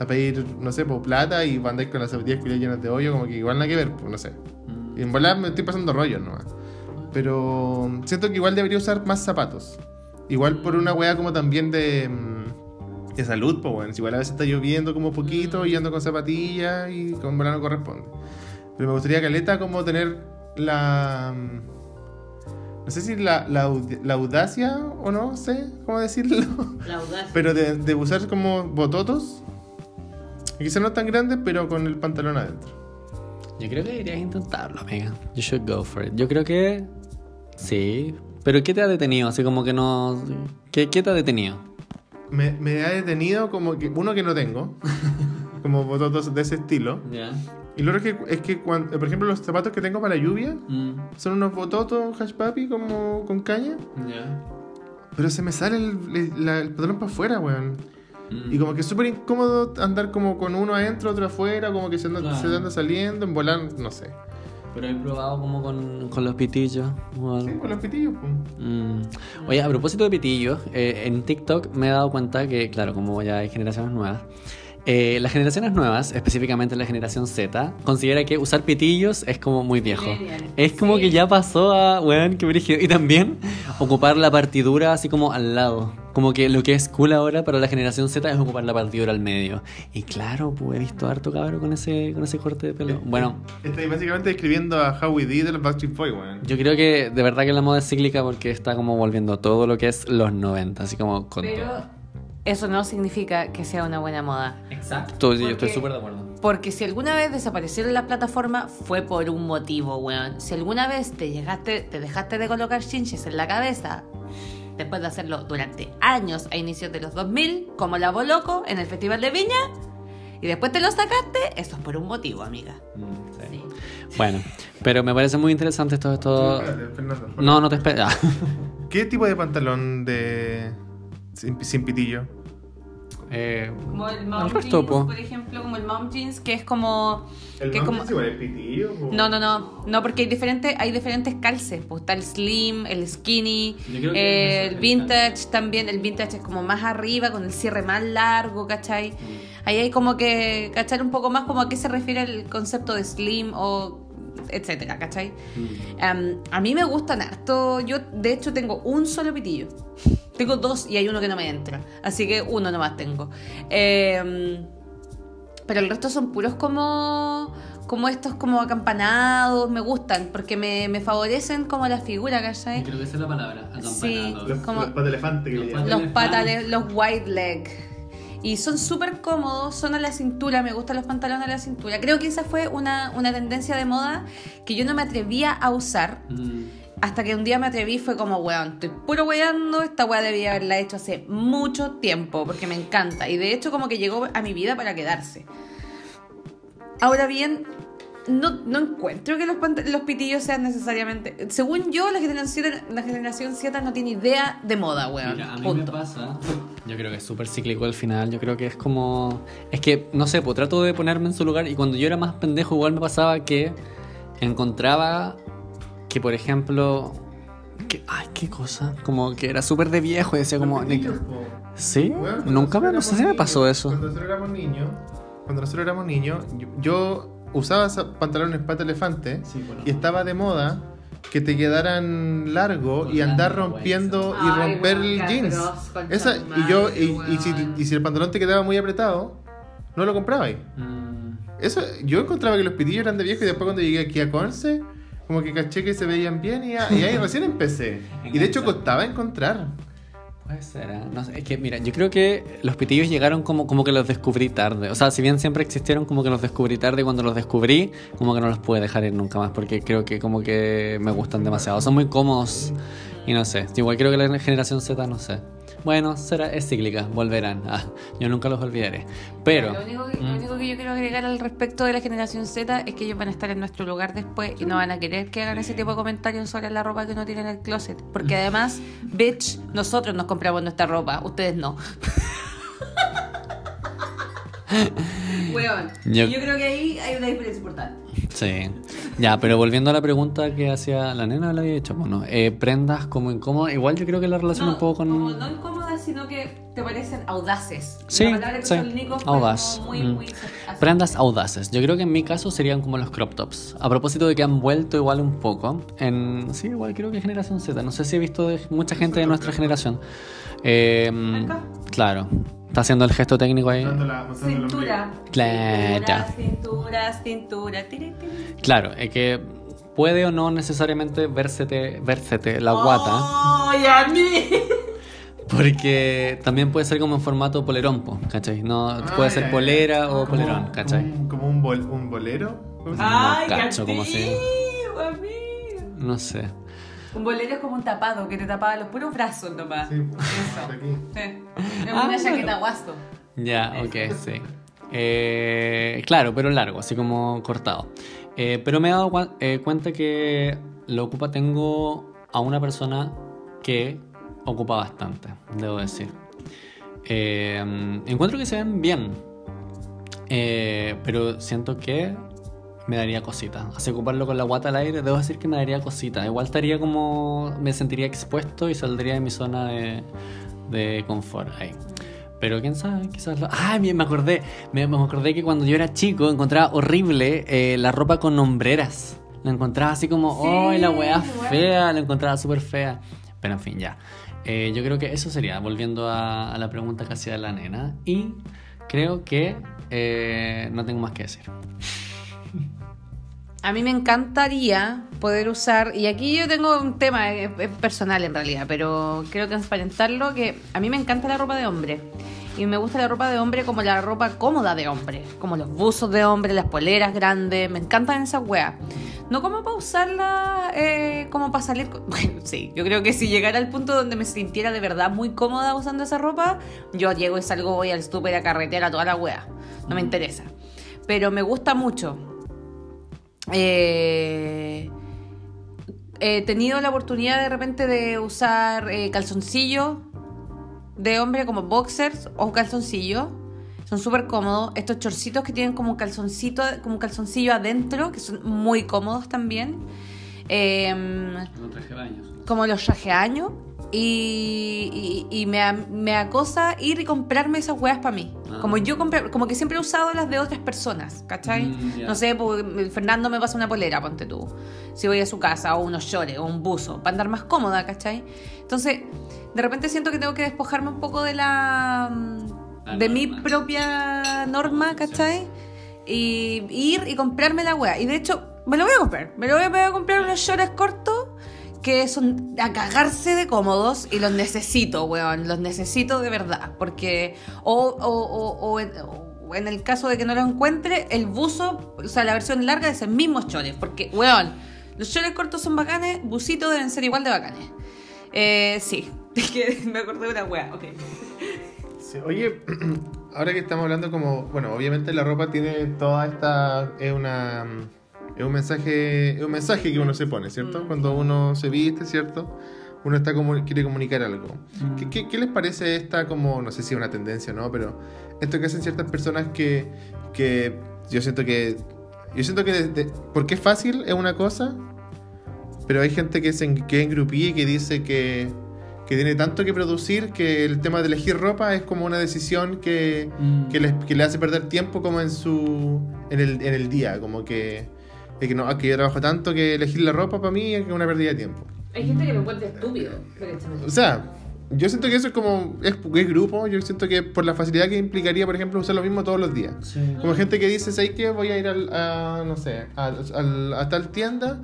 a pedir, no sé, por plata y andáis con las zapatillas llenas de hoyo, como que igual nada que ver, pues, no sé. Mm. Y en verdad me estoy pasando rollo nomás. Pero siento que igual debería usar más zapatos. Igual por una weá como también de, mm, de salud, pues bueno. Igual a veces está lloviendo como poquito y ando con zapatillas y con no corresponde. Pero me gustaría, Caleta, como tener la... No sé si la, la, audacia o no sé cómo decirlo. La audacia. Pero de, de usar como bototos. Quizás no tan grandes, pero con el pantalón adentro. Yo creo que deberías intentarlo, amiga. You should go for it. Yo creo que Sí, pero ¿qué te ha detenido? Así como que no... ¿Qué, qué te ha detenido? Me, me, ha detenido como que uno que no tengo, como bototos de ese estilo. Y lo otro es que, es que cuando, por ejemplo, los zapatos que tengo para la lluvia mm. son unos bototos hash papi como con caña. Pero se me sale el, el, pantalón para afuera, weón. Y como que es súper incómodo andar como con uno adentro, otro afuera, como que se anda, se anda saliendo, en volar, no sé. Pero he probado como con, con los pitillos. Sí, con los pitillos. Mm. Oye, a propósito de pitillos, eh, en TikTok me he dado cuenta que, claro, como ya hay generaciones nuevas, eh, las generaciones nuevas, específicamente la generación Z, considera que usar pitillos es como muy viejo. Es como que ya pasó a, weón, qué brígido. Y también ocupar la partidura así como al lado. Como que lo que es cool ahora para la generación Z es ocupar la partidura al medio. Y claro, pues he visto harto cabrón con ese, con ese corte de pelo. Bueno. Estoy básicamente escribiendo a How We Did el Backstreet Boy, weón. Yo creo que de verdad que la moda es cíclica porque está como volviendo todo lo que es los 90, así como con todo eso no significa que sea una buena moda. Exacto, yo estoy súper de acuerdo. Porque si alguna vez desaparecieron las plataformas fue por un motivo, weón. Si alguna vez te llegaste, te dejaste de colocar chinches en la cabeza, después de hacerlo durante años a inicios de los 2000, como la Loco en el Festival de Viña, y después te lo sacaste, eso es por un motivo, amiga. Mm, Bueno, pero me parece muy interesante esto. esto... No, no te esperas. ¿Qué tipo de pantalón de sin, pitillo? Eh, como el mom jeans, por ejemplo, como el mom jeans, que es como... ¿El que mom jeans igual el pitillo? No, no, no, no, porque hay diferentes, hay diferentes calces, pues está el slim, el skinny, el vintage también, el vintage es como más arriba, con el cierre más largo, ¿cachai? Mm. Ahí hay como que cachar un poco más como a qué se refiere el concepto de slim o etcétera, ¿cachai? Mm. a mí me gustan harto. Yo, de hecho, tengo un solo pitillo. Tengo dos y hay uno que no me entra. Así que uno nomás tengo. Em, pero el resto son puros como como estos como acampanados, me gustan, porque me, me favorecen como la figura, ¿cachai? Creo que esa es la palabra, acampanados. Sí, los, como, los elefante que los, los, patales, los white leg. Y son súper cómodos, son a la cintura, me gustan los pantalones a la cintura. Creo que esa fue una, una tendencia de moda que yo no me atrevía a usar. Mm. Hasta que un día me atreví fue como, weón, estoy puro weando, esta weá debía haberla hecho hace mucho tiempo, porque me encanta. Y de hecho como que llegó a mi vida para quedarse. Ahora bien, no, no encuentro que los, los pitillos sean necesariamente. Según yo, la generación, la generación Z no tiene idea de moda, weón. Mira, a mí me pasa. Yo creo que es súper cíclico al final. Yo creo que es como. Es que, no sé, pues trato de ponerme en su lugar. Y cuando yo era más pendejo, igual me pasaba que encontraba que, por ejemplo. Que, ay, qué cosa. Como que era súper de viejo y decía como. ¿Sí? Nunca me. No sé si me pasó eso. Cuando nosotros éramos niños. Cuando nosotros éramos niños, yo usaba pantalones pata elefante y estaba de moda que te quedaran largo y andar rompiendo y romper el jeans. Esa, y yo, y, si, el pantalón te quedaba muy apretado, no lo compraba ahí. Mm. Eso, yo encontraba que los pitillos eran de viejo y después cuando llegué aquí a Conce, como que caché que se veían bien y, y ahí recién empecé. y de hecho costaba encontrar. ¿Eh? no sé, es que mira, yo creo que los pitillos llegaron como, como que los descubrí tarde. O sea, si bien siempre existieron, como que los descubrí tarde y cuando los descubrí, como que no los pude dejar ir nunca más porque creo que como que me gustan demasiado. Son muy cómodos y no sé. Igual creo que la generación Z, no sé. Bueno, será, es cíclica, volverán. Ah, yo nunca los olvidaré. Pero. Lo único, que, lo mm. único, que, yo quiero agregar al respecto de la generación Z es que ellos van a estar en nuestro lugar después y no van a querer que hagan ese tipo de comentarios sobre la ropa que no tienen en el closet. Porque además, bitch, nosotros nos compramos nuestra ropa, ustedes no. yo, yo creo que ahí hay una diferencia importante. Sí. Ya, pero volviendo a la pregunta que hacía la nena, la había hecho, bueno, eh, prendas como incómodas, igual yo creo que la relación un poco con... Como no incómodas, sino que te parecen audaces. Sí, sí. audaz. Mm. prendas audaces. Yo creo que en mi caso serían como los crop tops. A propósito de que han vuelto igual un poco. En, sí, igual creo que generación Z. No sé si he visto de mucha gente de nuestra generación. Eh, claro. Está haciendo el gesto técnico ahí. cintura. Claro. Cintura, cintura, Claro, es que puede o no necesariamente vérsete, vérsete la guata. ¡Ay, a mí! Porque también puede ser como en formato polerón, ¿cachai? No, puede ser polera o polerón, ¿cachai? ¿Como un, un bolero? ¡Ay, no cacho, como No sé. Un bolero es como un tapado que te tapaba los puros brazos nomás. Sí, Eso. aquí. Es una ah, chaqueta guasto. Ya, ok, sí. Eh, claro, pero largo, así como cortado. Eh, pero me he dado eh, cuenta que lo ocupa, tengo a una persona que ocupa bastante, debo decir. encuentro que se ven bien, pero siento que me daría cosita. Así ocuparlo con la guata al aire, debo decir que me daría cosita. Igual estaría como. me sentiría expuesto y saldría de mi zona de, de confort ahí. Pero quién sabe, quizás lo... Ah, me acordé. Me, me, acordé que cuando yo era chico encontraba horrible eh, la ropa con hombreras. La encontraba así como, ¡ay, la weá fea! La encontraba súper fea. Pero en fin, ya. Eh, yo creo que eso sería, volviendo a, la pregunta que hacía la nena. Y creo que eh, no tengo más que decir. A mí me encantaría poder usar, y aquí yo tengo un tema personal en realidad, pero quiero transparentarlo, que a mí me encanta la ropa de hombre. Y me gusta la ropa de hombre como la ropa cómoda de hombre, como los buzos de hombre, las poleras grandes, me encantan esas weas. No como para usarla, eh, como para salir... Bueno, sí, yo creo que si llegara al punto donde me sintiera de verdad muy cómoda usando esa ropa, yo llego y salgo, voy al súper a carretera toda la wea. No me interesa. Pero me gusta mucho Eh, he tenido la oportunidad de repente de usar eh, calzoncillo de hombre como boxers o calzoncillo. Son súper cómodos. Estos chorcitos que tienen como un calzoncito, como un calzoncillo adentro, que son muy cómodos también. Em, como los traje años. Y, y, me, me, acosa ir y comprarme esas weas para mí. Ah. Como yo compré, como que siempre he usado las de otras personas, ¿cachai? Mm, no sé, pues, Fernando me pasa una polera, ponte tú. Si voy a su casa, o unos shorts, o un buzo, para andar más cómoda, ¿cachai? Entonces, de repente siento que tengo que despojarme un poco de la. de mi propia norma, ¿cachai? Y ir y comprarme la wea. Y de hecho, me lo voy a comprar. Me lo voy a comprar unos shorts cortos que son a cagarse de cómodos y los necesito, weón, los necesito de verdad, porque o, o, o, en, el caso de que no lo encuentre, el buzo, o sea, la versión larga es el mismo chores, porque, weón, los chores cortos son bacanes, busitos deben ser igual de bacanes. Eh, sí, que me acordé de una weá, ok. oye, ahora que estamos hablando como, bueno, obviamente la ropa tiene toda esta, es una es un mensaje, es un mensaje que uno se pone, ¿cierto? Mm. Cuando uno se viste, ¿cierto? Uno está como, quiere comunicar algo. Mm. ¿Qué, qué, les parece esta como, no sé si es una tendencia o no, pero esto que hacen ciertas personas que, que yo siento que, yo siento que porque es fácil es una cosa, pero hay gente que se que engrupía y que dice que, que tiene tanto que producir que el tema de elegir ropa es como una decisión que, mm. que, que le hace perder tiempo como en su en el, en el día, como que es que, no, que yo trabajo tanto que elegir la ropa para mí es una pérdida de tiempo. Hay gente que lo encuentra estúpido, O sea, yo siento que eso es como. Es, es, grupo. Yo siento que por la facilidad que implicaría, por ejemplo, usar lo mismo todos los días. Como gente que dice, ¿sabes qué? Voy a ir al, a, no sé, a, a, tal tienda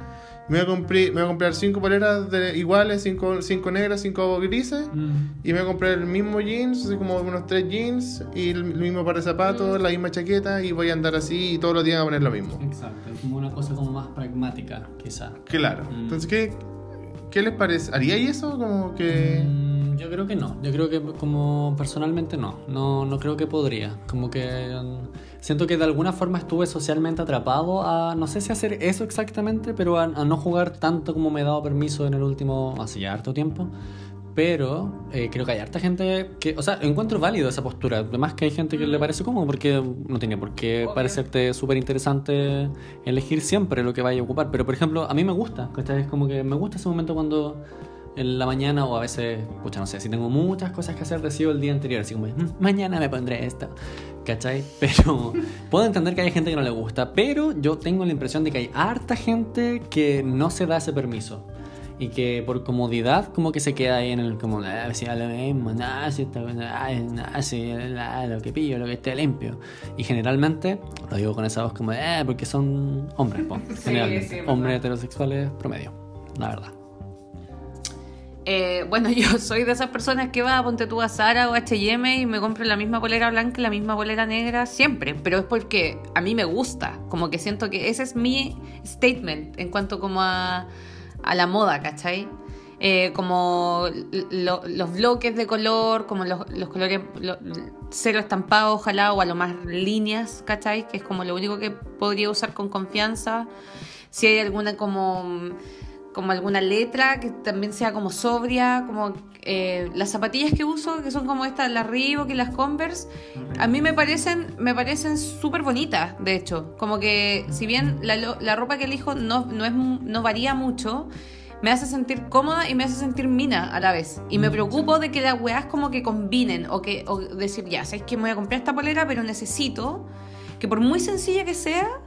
me voy a comprar, me voy a comprar cinco poleras de, iguales, cinco, cinco negras, cinco grises, mm. y me voy a comprar el mismo jeans, así como unos tres jeans, y el, mismo par de zapatos, mm. la misma chaqueta, y voy a andar así y todos los días a poner lo mismo. Exacto, como una cosa como más pragmática, quizá. Claro. Mm. Entonces, ¿qué, ¿qué les parece? ¿Haríais eso? Como que... yo creo que no, yo creo que como personalmente no, no, no creo que podría, como que siento que de alguna forma estuve socialmente atrapado a, no sé si hacer eso exactamente, pero a, no jugar tanto como me he dado permiso en el último, hace ya harto tiempo. Pero eh, creo que hay harta gente que, o sea, encuentro válido esa postura. Además que hay gente que le parece cómodo porque no tiene por qué parecerte súper interesante elegir siempre lo que vaya a ocupar. Pero por ejemplo, a mí me gusta, es como que me gusta ese momento cuando en la mañana o a veces, escucha, no sé, si tengo muchas cosas que hacer, decido el día anterior, así como, mm, mañana me pondré esto. ¿Cachai? Pero puedo entender que hay gente que no le gusta, pero yo tengo la impresión de que hay harta gente que no se da ese permiso. Y que por comodidad como que se queda ahí en el como, ah, si lo mismo, nada, si está, nada, si lo que pillo, lo que esté limpio. Y generalmente, lo digo con esa voz como, eh, porque son hombres, generalmente, hombres heterosexuales promedio, la verdad. Eh, bueno, yo soy de esas personas que va, ponte tú a Zara o H&M y me compro la misma polera blanca y la misma polera negra siempre, pero es porque a mí me gusta, como que siento que ese es mi statement en cuanto como a, a la moda, ¿cachai? Eh, como los bloques de color, como los, los colores cero estampados, ojalá, o a lo más líneas, ¿cachai? Que es como lo único que podría usar con confianza. Si hay alguna como como alguna letra que también sea como sobria, como eh, las zapatillas que uso, que son como estas, las Reebok y las Converse, a mí me parecen me parecen súper bonitas, de hecho, como que si bien la, la ropa que elijo no, no, es, no varía mucho, me hace sentir cómoda y me hace sentir mina a la vez. Y me mm, preocupo de que las weas como que combinen o que o decir, ya, sabes que me voy a comprar esta polera, pero necesito que por muy sencilla que sea,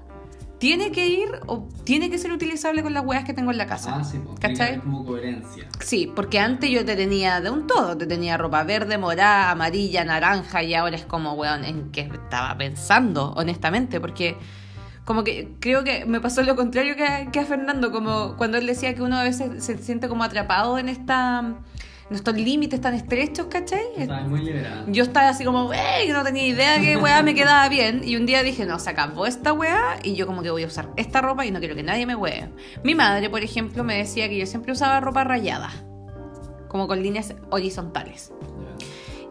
tiene que ir o tiene que ser utilizable con las weas que tengo en la casa. Ah, sí, ¿cachai? Como coherencia. Sí, porque antes yo te tenía de un todo, te tenía ropa verde, morada, amarilla, naranja y ahora es como, weón, en qué estaba pensando, honestamente, porque como que creo que me pasó lo contrario que que a Fernando, como cuando él decía que uno a veces se siente como atrapado en esta nuestros límites tan estrechos, ¿cachai? Estaba muy liberada. Yo estaba así como, ¡ey! No tenía idea que weá me quedaba bien. Y un día dije, no, se acabó esta weá y yo como que voy a usar esta ropa y no quiero que nadie me wee. Mi madre, por ejemplo, me decía que yo siempre usaba ropa rayada, como con líneas horizontales.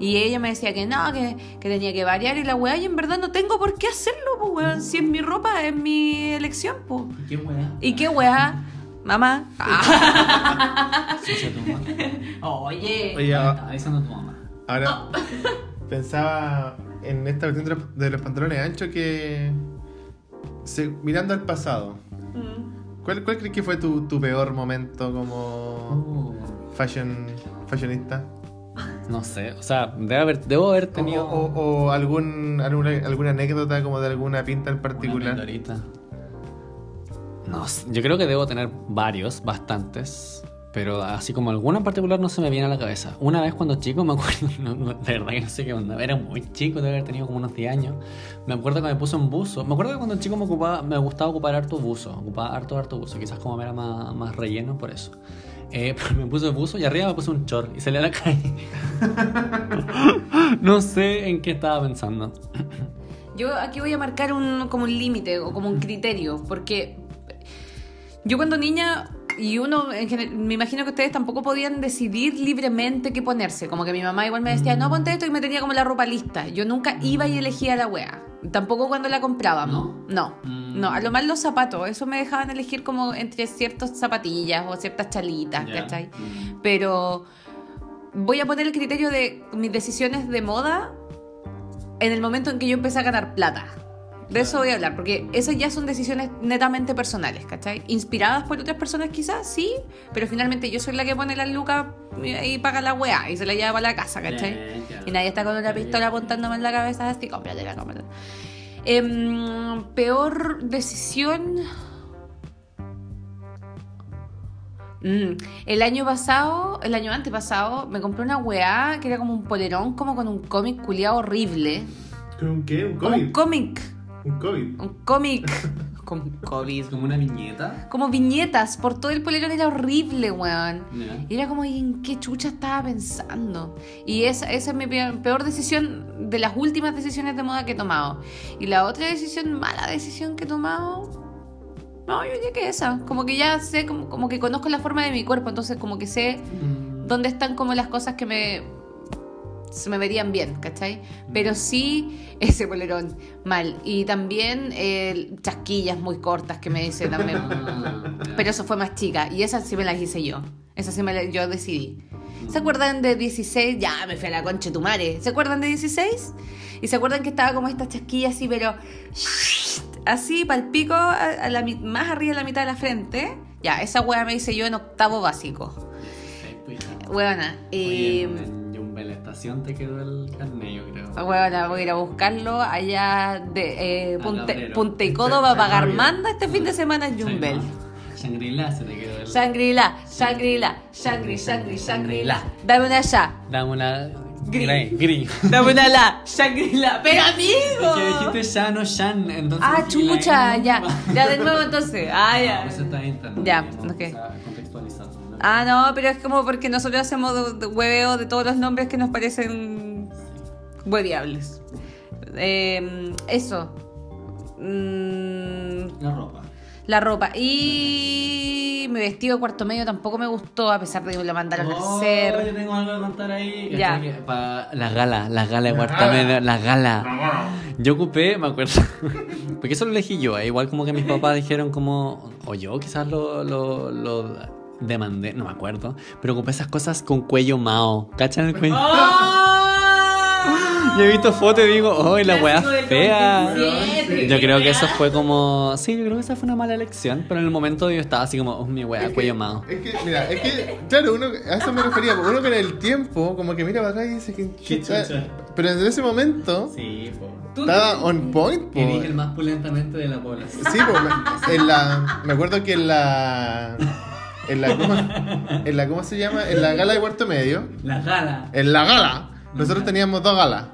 Y ella me decía que no, que, que tenía que variar y la weá, y en verdad no tengo por qué hacerlo, pues weón. Si es mi ropa, es mi elección, pues. ¿Qué weá? ¿Y qué weá? Mamá. Madre. Oye. Oye, ah, Estaba diciendo tu mamá. ahora pensaba en esta cuestión de los, de los pantalones anchos que. se- mirando al pasado, Mm. ¿cuál, cuál crees que fue tu, tu peor momento como Oh. fashion, fashionista? No sé, o sea, debo haber, debo haber tenido. o- o algún, alguna, alguna anécdota como de alguna pinta en particular. No yo creo que debo tener varios, bastantes. Pero así como alguna en particular no se me viene a la cabeza. Una vez cuando chico, me acuerdo, no, no, de verdad que no sé qué onda, era muy chico, debe haber tenido como unos 10 años. Me acuerdo que me puse un buzo. Me acuerdo que cuando chico me ocupaba, me gustaba ocupar harto buzo, ocupaba harto, harto buzo. Quizás como era más, más relleno por eso. Eh, me puse buzo y arriba me puse un short y salí a la calle. no sé en qué estaba pensando. Yo aquí voy a marcar un, como un límite o como un criterio, porque yo cuando niña, y uno, en general, me imagino que ustedes tampoco podían decidir libremente qué ponerse, como que mi mamá igual me decía, no ponte esto y me tenía como la ropa lista. Yo nunca iba y elegía la wea, tampoco cuando la comprábamos. No, Mm. no, a lo más los zapatos, eso me dejaban elegir como entre ciertas zapatillas o ciertas chalitas. ¿cachai? Mm. Pero voy a poner el criterio de mis decisiones de moda en el momento en que yo empecé a ganar plata. De eso voy a hablar, porque esas ya son decisiones netamente personales, ¿cachai? Inspiradas por otras personas quizás, sí, pero finalmente yo soy la que pone las lucas y paga la weá y se la lleva para la casa, ¿cachai? Y nadie está con una pistola apuntándome en la cabeza así, cómpratela, cómpratela. Em, peor decisión... Mm, El año pasado, el año antepasado, me compré una weá que era como un polerón, como con un cómic culiado horrible. ¿Un qué? ¿Un Como un cómic. ¿Un COVID? Un cómic. Con COVID. como una viñeta. Como viñetas, por todo el polerón era horrible, weón. Y era como, ¿y en qué chucha estaba pensando? Y esa, esa es mi peor, peor decisión de las últimas decisiones de moda que he tomado. Y la otra decisión, mala decisión que he tomado. No, yo diría que esa. Como que ya sé, como, como que conozco la forma de mi cuerpo, entonces como que sé Mm. dónde están como las cosas que me se me verían bien, ¿cachai? Pero sí ese polerón mal. Y también eh, chasquillas muy cortas que me dice también. Ah. Pero eso fue más chica. Y esas sí me las hice yo. Esas sí me las yo decidí. ¿Se acuerdan de 16? Ya me fui a la concha tu madre. ¿Se acuerdan de 16? Y se acuerdan que estaba como estas chasquillas así, pero así, palpico, a, la, más arriba de la mitad de la frente. Ya, esa wea me hice yo en octavo básico. Sí, pues, estación te quedó el carnet, yo creo. Huevona, voy a ir a buscarlo allá de eh, Punte, Labrero. Punta y Codo va a pagar manda este fin de semana en Jumbel. Shangri-La se te quedó el. Shangri-La, Shangri-La, Shangri, Shangri, Shangri-La. Dame una ya. Dame una. Grey, gris. Dame una la. Shangri-La. ¡Pero amigo! Que dijiste Shan o Shan, entonces. Ah, chucha, ya. Ya de nuevo entonces. Ah, ya. Pues está en internet. Ya, ¿no? ok. Ah, no, pero es como porque nosotros hacemos hueveo de todos los nombres que nos parecen hueviables. Eh, eso. Mm, La ropa. la ropa. Y mi vestido de cuarto medio tampoco me gustó, a pesar de que me lo mandaron a Oh, hacer. yo tengo algo que contar ahí. Ya. ¿Cachai? Que pa- la gala, la gala de La cuarta gala. media, la gala. Yo ocupé, me acuerdo, porque eso lo elegí yo, eh, igual como que mis papás dijeron como, o yo quizás lo, lo, lo demandé, no me acuerdo, pero ocupé esas cosas con cuello mao, ¿cachan el cuello? Yo he visto fotos y digo, oh, la weá fea. 97, Yo creo que eso fue como, sí, yo creo que esa fue una mala elección, pero en el momento yo estaba así como, oh, mi weá, que- cuello mao. Es que, mira, es que, claro, uno, a eso me refería, porque uno con el tiempo, como que mira para atrás y dice que Qué chucha. Pero en ese momento, Sí, po. Estaba on point, po. Eres el más pulentamente de la población. Sí, me, en la, me acuerdo que en la, en la, ¿cómo, en la, ¿cómo se llama? En la gala de cuarto medio, La gala. en la gala, nosotros teníamos dos galas.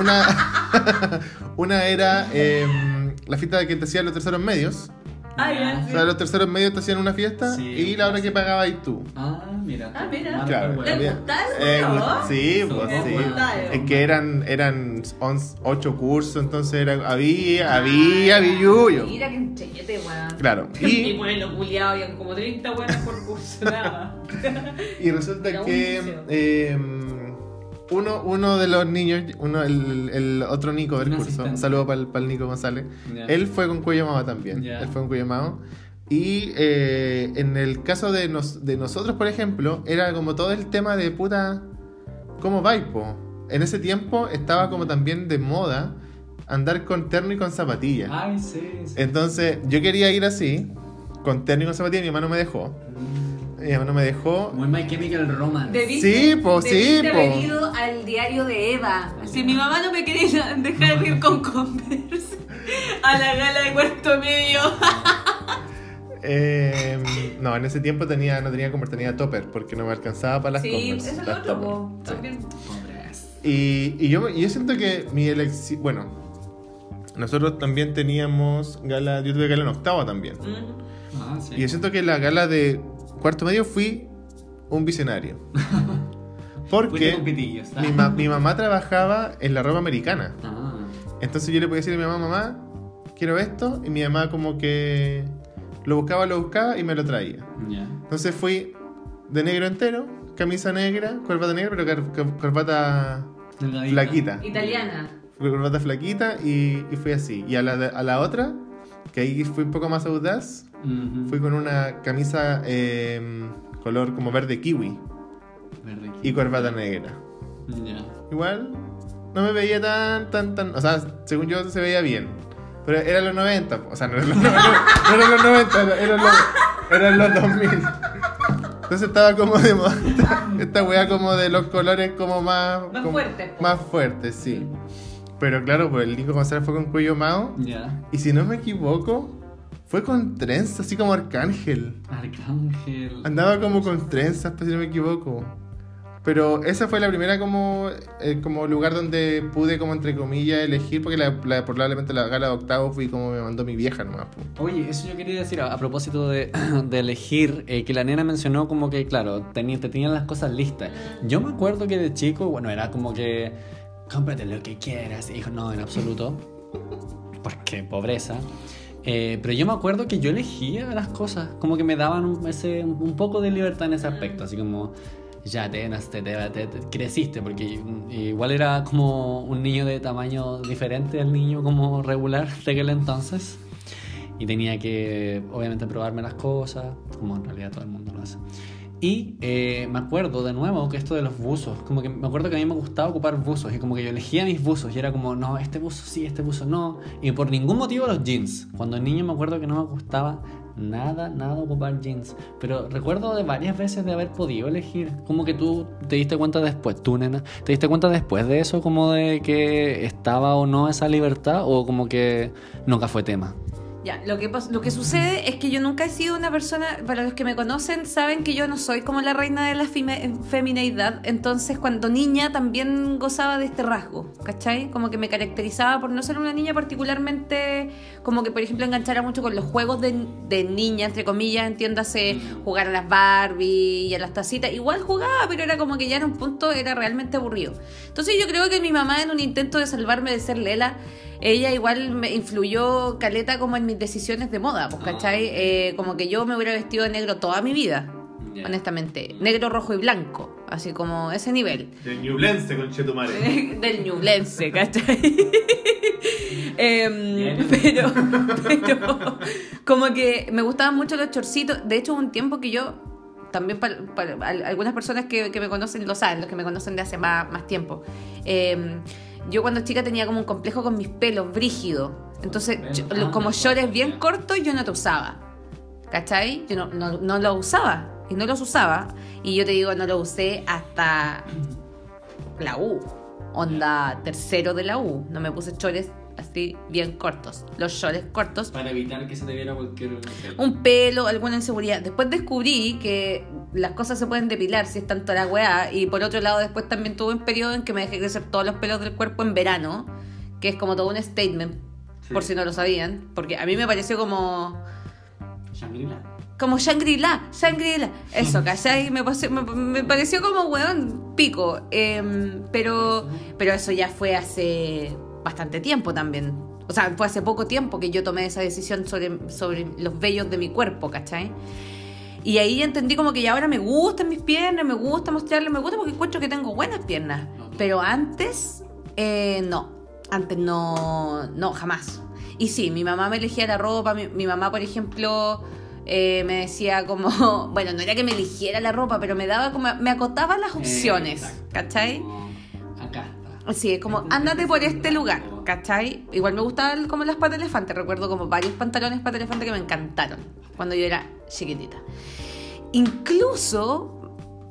Una, una era em, la fiesta de que te hacían los terceros medios. Ah, ya. O sea, los terceros medios te hacían una fiesta Sí. y la hora que pagabas y tú. Ah, mira. Ah, mira. Marco Claro. ¿Te también. gusta eso, Eh, no? sí, pues sí. Es que eran, eran 11, 8 cursos, entonces era, había, había, billuyo. Mira que entreguete, weón. Claro. Y Y, pueblo culiado, y como 30 weones por curso, nada. y resulta Era un que liceo. Uno, uno de los niños, uno, el, el otro Nico del curso, un saludo para el, Nico González, él fue con cuello también. Él fue con cuello. Y eh, en el caso de, nos, de nosotros, por ejemplo, era como todo el tema de puta. ¿Cómo va, En ese tiempo estaba como también de moda andar con terno y con zapatillas. Ay, sí, Entonces, yo quería ir así, con terno y con zapatillas, mi mamá no me dejó. Mm. Mamá no me dejó. Muy My Chemical Romance. sí, pues sí, po. venido al diario de Eva. Si mi mamá no me quería dejar ir con Converse a la gala de cuarto medio. Eh, no, en ese tiempo tenía, no tenía Converse, tenía Topper, porque no me alcanzaba para las sí, Converse. Eso es lo otro, también. Y, y, yo, yo siento que mi elección. Bueno, nosotros también teníamos gala. Yo tuve gala en octavo también. Ah, y yo siento que la gala de cuarto medio fui un visionario. Porque mi, mi, mamá trabajaba en la ropa americana. Ah. Entonces yo le podía decir a mi mamá, mamá, quiero esto. Y mi mamá como que lo buscaba, lo buscaba y me lo traía. Entonces fui de negro entero, camisa negra, corbata negra, pero corbata flaquita. Italiana. Corbata flaquita y, y fui así. Y a la, a la otra, que ahí fui un poco más audaz, fui con una camisa em, color como verde kiwi. Verde Y corbata negra. Igual, no me veía tan, tan, tan. O sea, según yo se veía bien. Pero era los 90, o sea, no era los, 90, eran los, los 2000. Entonces estaba como de moda, esta wea como de los colores como más... Más fuertes. Más fuertes, sí. Pero claro, pues el Nico González fue con cuello mao. Ya. Y si no me equivoco, fue con trenzas, así como Arcángel. Arcángel. Andaba como con trenzas, pues si no me equivoco. Pero esa fue la primera como, eh, como lugar donde pude, como entre comillas, elegir, porque la, probablemente la gala de octavo fui como me mandó mi vieja nomás. Oye, eso yo quería decir a, propósito de, de elegir, eh, que la nena mencionó como que, claro, tenía, te tenían las cosas listas. Yo me acuerdo que de chico, bueno, era como que, cómprate lo que quieras. Y dijo, no, en absoluto, porque pobreza. Eh, pero yo me acuerdo que yo elegía las cosas, como que me daban un, ese, un poco de libertad en ese aspecto, así como ya te, te, te, creciste, porque igual era como un niño de tamaño diferente al niño como regular de aquel entonces. Y tenía que, obviamente, probarme las cosas, como en realidad todo el mundo lo hace. Y eh, me acuerdo de nuevo que esto de los buzos, como que me acuerdo que a mí me gustaba ocupar buzos y como que yo elegía mis buzos y era como, no, este buzo sí, este buzo no. Y por ningún motivo los jeans. Cuando niño me acuerdo que no me gustaba nada, nada ocupar jeans. Pero recuerdo de varias veces de haber podido elegir. Como que tú te diste cuenta después, tú nena, te diste cuenta después de eso, como de que estaba o no esa libertad, o como que nunca fue tema. Ya, lo que, lo que sucede es que yo nunca he sido una persona, para los que me conocen saben que yo no soy como la reina de la femineidad, entonces cuando niña también gozaba de este rasgo, ¿cachai? Como que me caracterizaba por no ser una niña particularmente, como que por ejemplo enganchara mucho con los juegos de, de niña, entre comillas, entiéndase, jugar a las Barbie y a las tacitas, igual jugaba, pero era como que ya en un punto era realmente aburrido. Entonces yo creo que mi mamá en un intento de salvarme de ser Lela, ella igual me influyó caleta como en mis decisiones de moda, pues, ¿cachai? Ah. Eh, como que yo me hubiera vestido de negro toda mi vida, honestamente. Negro, rojo y blanco, así como ese nivel. Del Ñublense, con Chetumare. Del Ñublense, ¿cachai? Em, pero, pero, como que me gustaban mucho los chorcitos. De hecho, un tiempo que yo también para, algunas personas que, que, me conocen lo saben, los que me conocen de hace más, más tiempo. Eh, yo cuando chica tenía como un complejo con mis pelos brígidos. Entonces, como shorts bien cortos, yo no te usaba. ¿Cachai? Yo no, no, no los usaba. Y no los usaba. Y yo te digo, no los usé hasta la U. Onda tercero de la U. No me puse chores así bien cortos. Los shorts cortos. Para evitar que se te viera cualquier Un pelo, alguna inseguridad. Después descubrí que las cosas se pueden depilar si es tanto la weá. Y por otro lado, después también tuve un periodo en que me dejé crecer todos los pelos del cuerpo en verano. Que es como todo un statement, por si no lo sabían. Porque a mí me pareció como. Shangri-La. Como Shangri-La, Shangri-La. Eso, ¿cachai? Me, me, pareció como, weón, pico. Em, pero, pero eso ya fue hace bastante tiempo también. O sea, fue hace poco tiempo que yo tomé esa decisión sobre, sobre los vellos de mi cuerpo, ¿cachai? Y ahí entendí como que ya ahora me gustan mis piernas, me gusta mostrarle, me gusta porque encuentro que tengo buenas piernas. Pero antes, eh, no. Antes no, no, jamás. Y sí, mi mamá me elegía la ropa, mi, mamá, por ejemplo, eh, me decía como, bueno, no era que me eligiera la ropa, pero me daba como, me acotaba las opciones, ¿cachai? Sí, como, ándate por este lugar, ¿cachai? Igual me gustaban como las patas de elefante, recuerdo como varios pantalones patas de elefante que me encantaron cuando yo era chiquitita. Incluso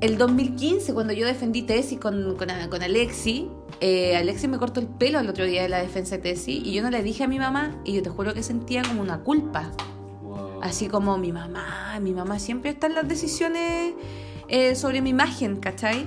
el 2015, cuando yo defendí tesis con, con, con Alexi, eh, Alexi me cortó el pelo el otro día de la defensa de tesis y yo no le dije a mi mamá y yo te juro que sentía como una culpa. Así como mi mamá, mi mamá siempre está en las decisiones eh, sobre mi imagen, ¿cachai?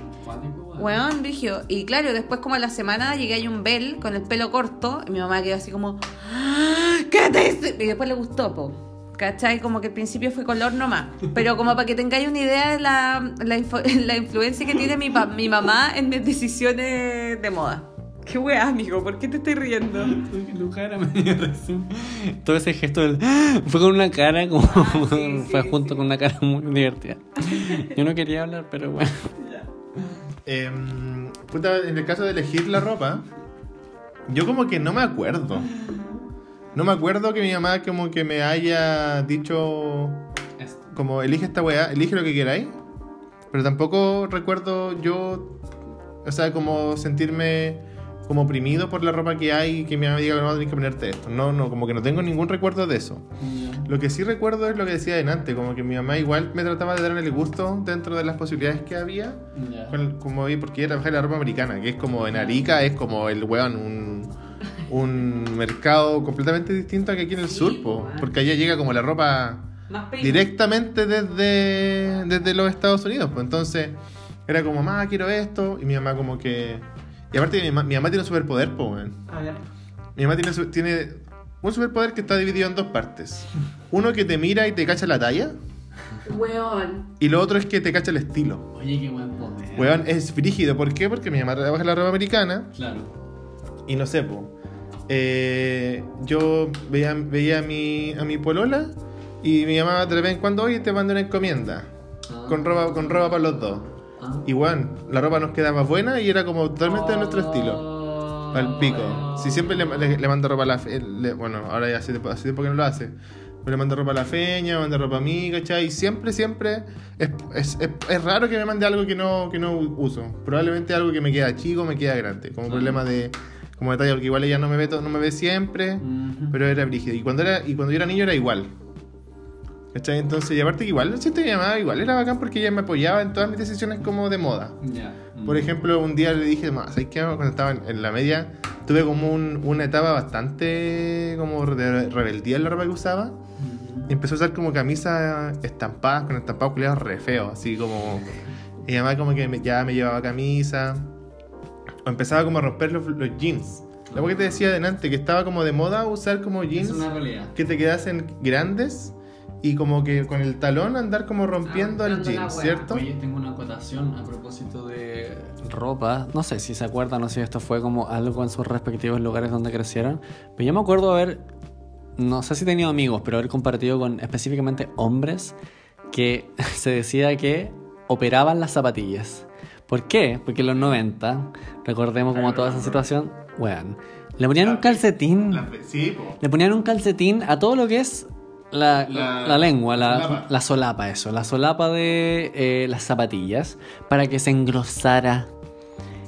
Weón, Brigio. Y claro, después como a la semana llegué a un bel con el pelo corto y mi mamá quedó así como, ah, ¿qué te Y después le gustó, po. ¿Cachai? Como que al principio fue color nomás. Pero como para que tengáis una idea de la, la, influencia que tiene mi, mi mamá en mis decisiones de moda. Qué weá, amigo, ¿por qué te estoy riendo? Tu cara me dio Todo ese gesto del... fue con una cara como. Ah, fue junto con una cara muy divertida. Yo no quería hablar, pero bueno. Em, en el caso de elegir la ropa, yo como que no me acuerdo. No me acuerdo que mi mamá como que me haya dicho como elige esta weá, elige lo que queráis. Pero tampoco recuerdo yo, o sea, como sentirme como oprimido por la ropa que hay y que mi mamá diga, no, tienes que ponerte esto. No, no, como que no tengo ningún recuerdo de eso. Lo que sí recuerdo es lo que decía adelante, como que mi mamá igual me trataba de darme el gusto dentro de las posibilidades que había. como vi, porque ella trabajaba en la ropa americana, que es como en Arica, es como el weón, un un mercado completamente distinto a que aquí en el sur, porque allá llega como la ropa directamente desde, desde los Estados Unidos. Pues entonces era como, mamá, quiero esto. Y mi mamá como que... Y aparte mi, mi mamá tiene un superpoder, pues, Mi mamá tiene, tiene un superpoder que está dividido en dos partes. Uno que te mira y te cacha la talla. Y lo otro es que te cacha el estilo. Oye, qué buen poder. Weón, es frígido. ¿Por qué? Porque mi mamá trabaja en la ropa americana. Claro. Y no sé, pues eh, yo veía, veía a, mi, a mi polola y mi mamá de vez en cuando, oye, te mando una encomienda. Ah. Con, ropa, con ropa para los dos. Ah. Igual, la ropa nos quedaba buena y era como totalmente de nuestro estilo. Al pico. Si siempre le, le, mando ropa a la fe, Bueno, ahora ya hace, tiempo que no lo hace. Pero le mando ropa a la feña, me manda ropa a mí, ¿cachai? Y siempre, siempre. Es, es, es, raro que me mande algo que no, que no uso. Probablemente algo que me queda chico, me queda grande. Como problema de como detalle, porque igual ella no me ve, no me ve siempre, pero era brígido. Y cuando, era, y cuando yo era niño era igual. ¿Cachai? Entonces, y aparte que igual, siento que mi mamá igual era bacán porque ella me apoyaba en todas mis decisiones como de moda. Por ejemplo, un día le dije, ¿sabes qué? Cuando estaba en, la media, tuve como un, una etapa bastante como de rebeldía en la ropa que usaba. Y empezó a usar como camisas estampadas, con estampados culiados re feos, así como... Y además como que ya me llevaba camisa o empezaba como a romper los, jeans. Lo que te decía adelante, que estaba como de moda usar como jeans que te quedasen grandes y como que con el talón andar como rompiendo el jean, ¿cierto? Oye, tengo una acotación a propósito de ropa. No sé si se acuerdan o si esto fue como algo en sus respectivos lugares donde crecieron. Pero yo me acuerdo haber, no sé si he tenido amigos, pero haber compartido con específicamente hombres que se decía que operaban las zapatillas. ¿Por qué? Porque en los 90, recordemos como toda esa situación, bueno, le ponían un calcetín. le ponían un calcetín a todo lo que es la, lengua, la, solapa. eso, la solapa de eh, las zapatillas, para que se engrosara.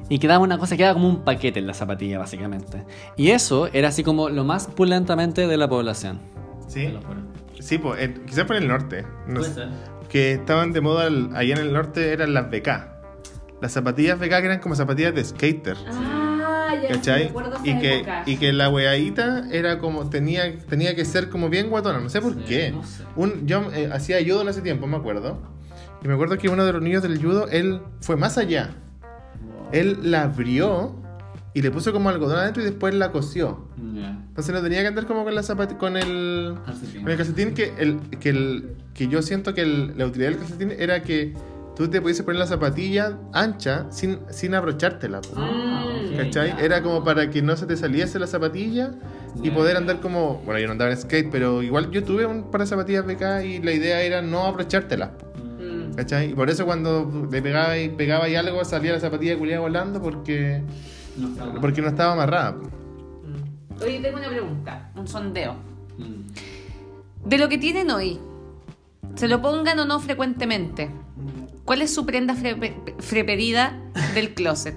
Y quedaba una cosa, quedaba como un paquete en la zapatilla, básicamente. Y eso era así como lo más pulentamente de la población. Sí. Sí, pues, quizás por el norte. Que estaban de moda allá en el norte eran las BK. Las zapatillas veganas eran como zapatillas de skater. Ah, ya ¿Cachai? y que, y que la weadita era como, tenía, tenía que ser como bien guatona, no sé por qué. Un, yo eh, hacía judo en ese tiempo, me acuerdo. Y me acuerdo que uno de los niños del judo, él fue más allá. Él la abrió y le puso como algodón adentro y después la cosió. Entonces no tenía que andar como con la con el calcetín. Con el calcetín que, el, que, el, que yo siento que la utilidad del calcetín era que tú te podías poner la zapatilla ancha sin, sin abrochártela. Ah, ¿Cachai? Era como para que no se te saliese la zapatilla y poder andar como. Bueno, yo no andaba en skate, pero igual yo tuve un par de zapatillas BK y la idea era no abrochártelas. Mm. ¿Cachai? Y por eso cuando le pegaba y, pegaba y algo salía la zapatilla culiada volando porque, No estaba porque no estaba amarrada. Mm. Oye, tengo una pregunta, un sondeo. Mm. De lo que tienen hoy, se lo pongan o no frecuentemente. ¿Cuál es su prenda fre- preferida del closet?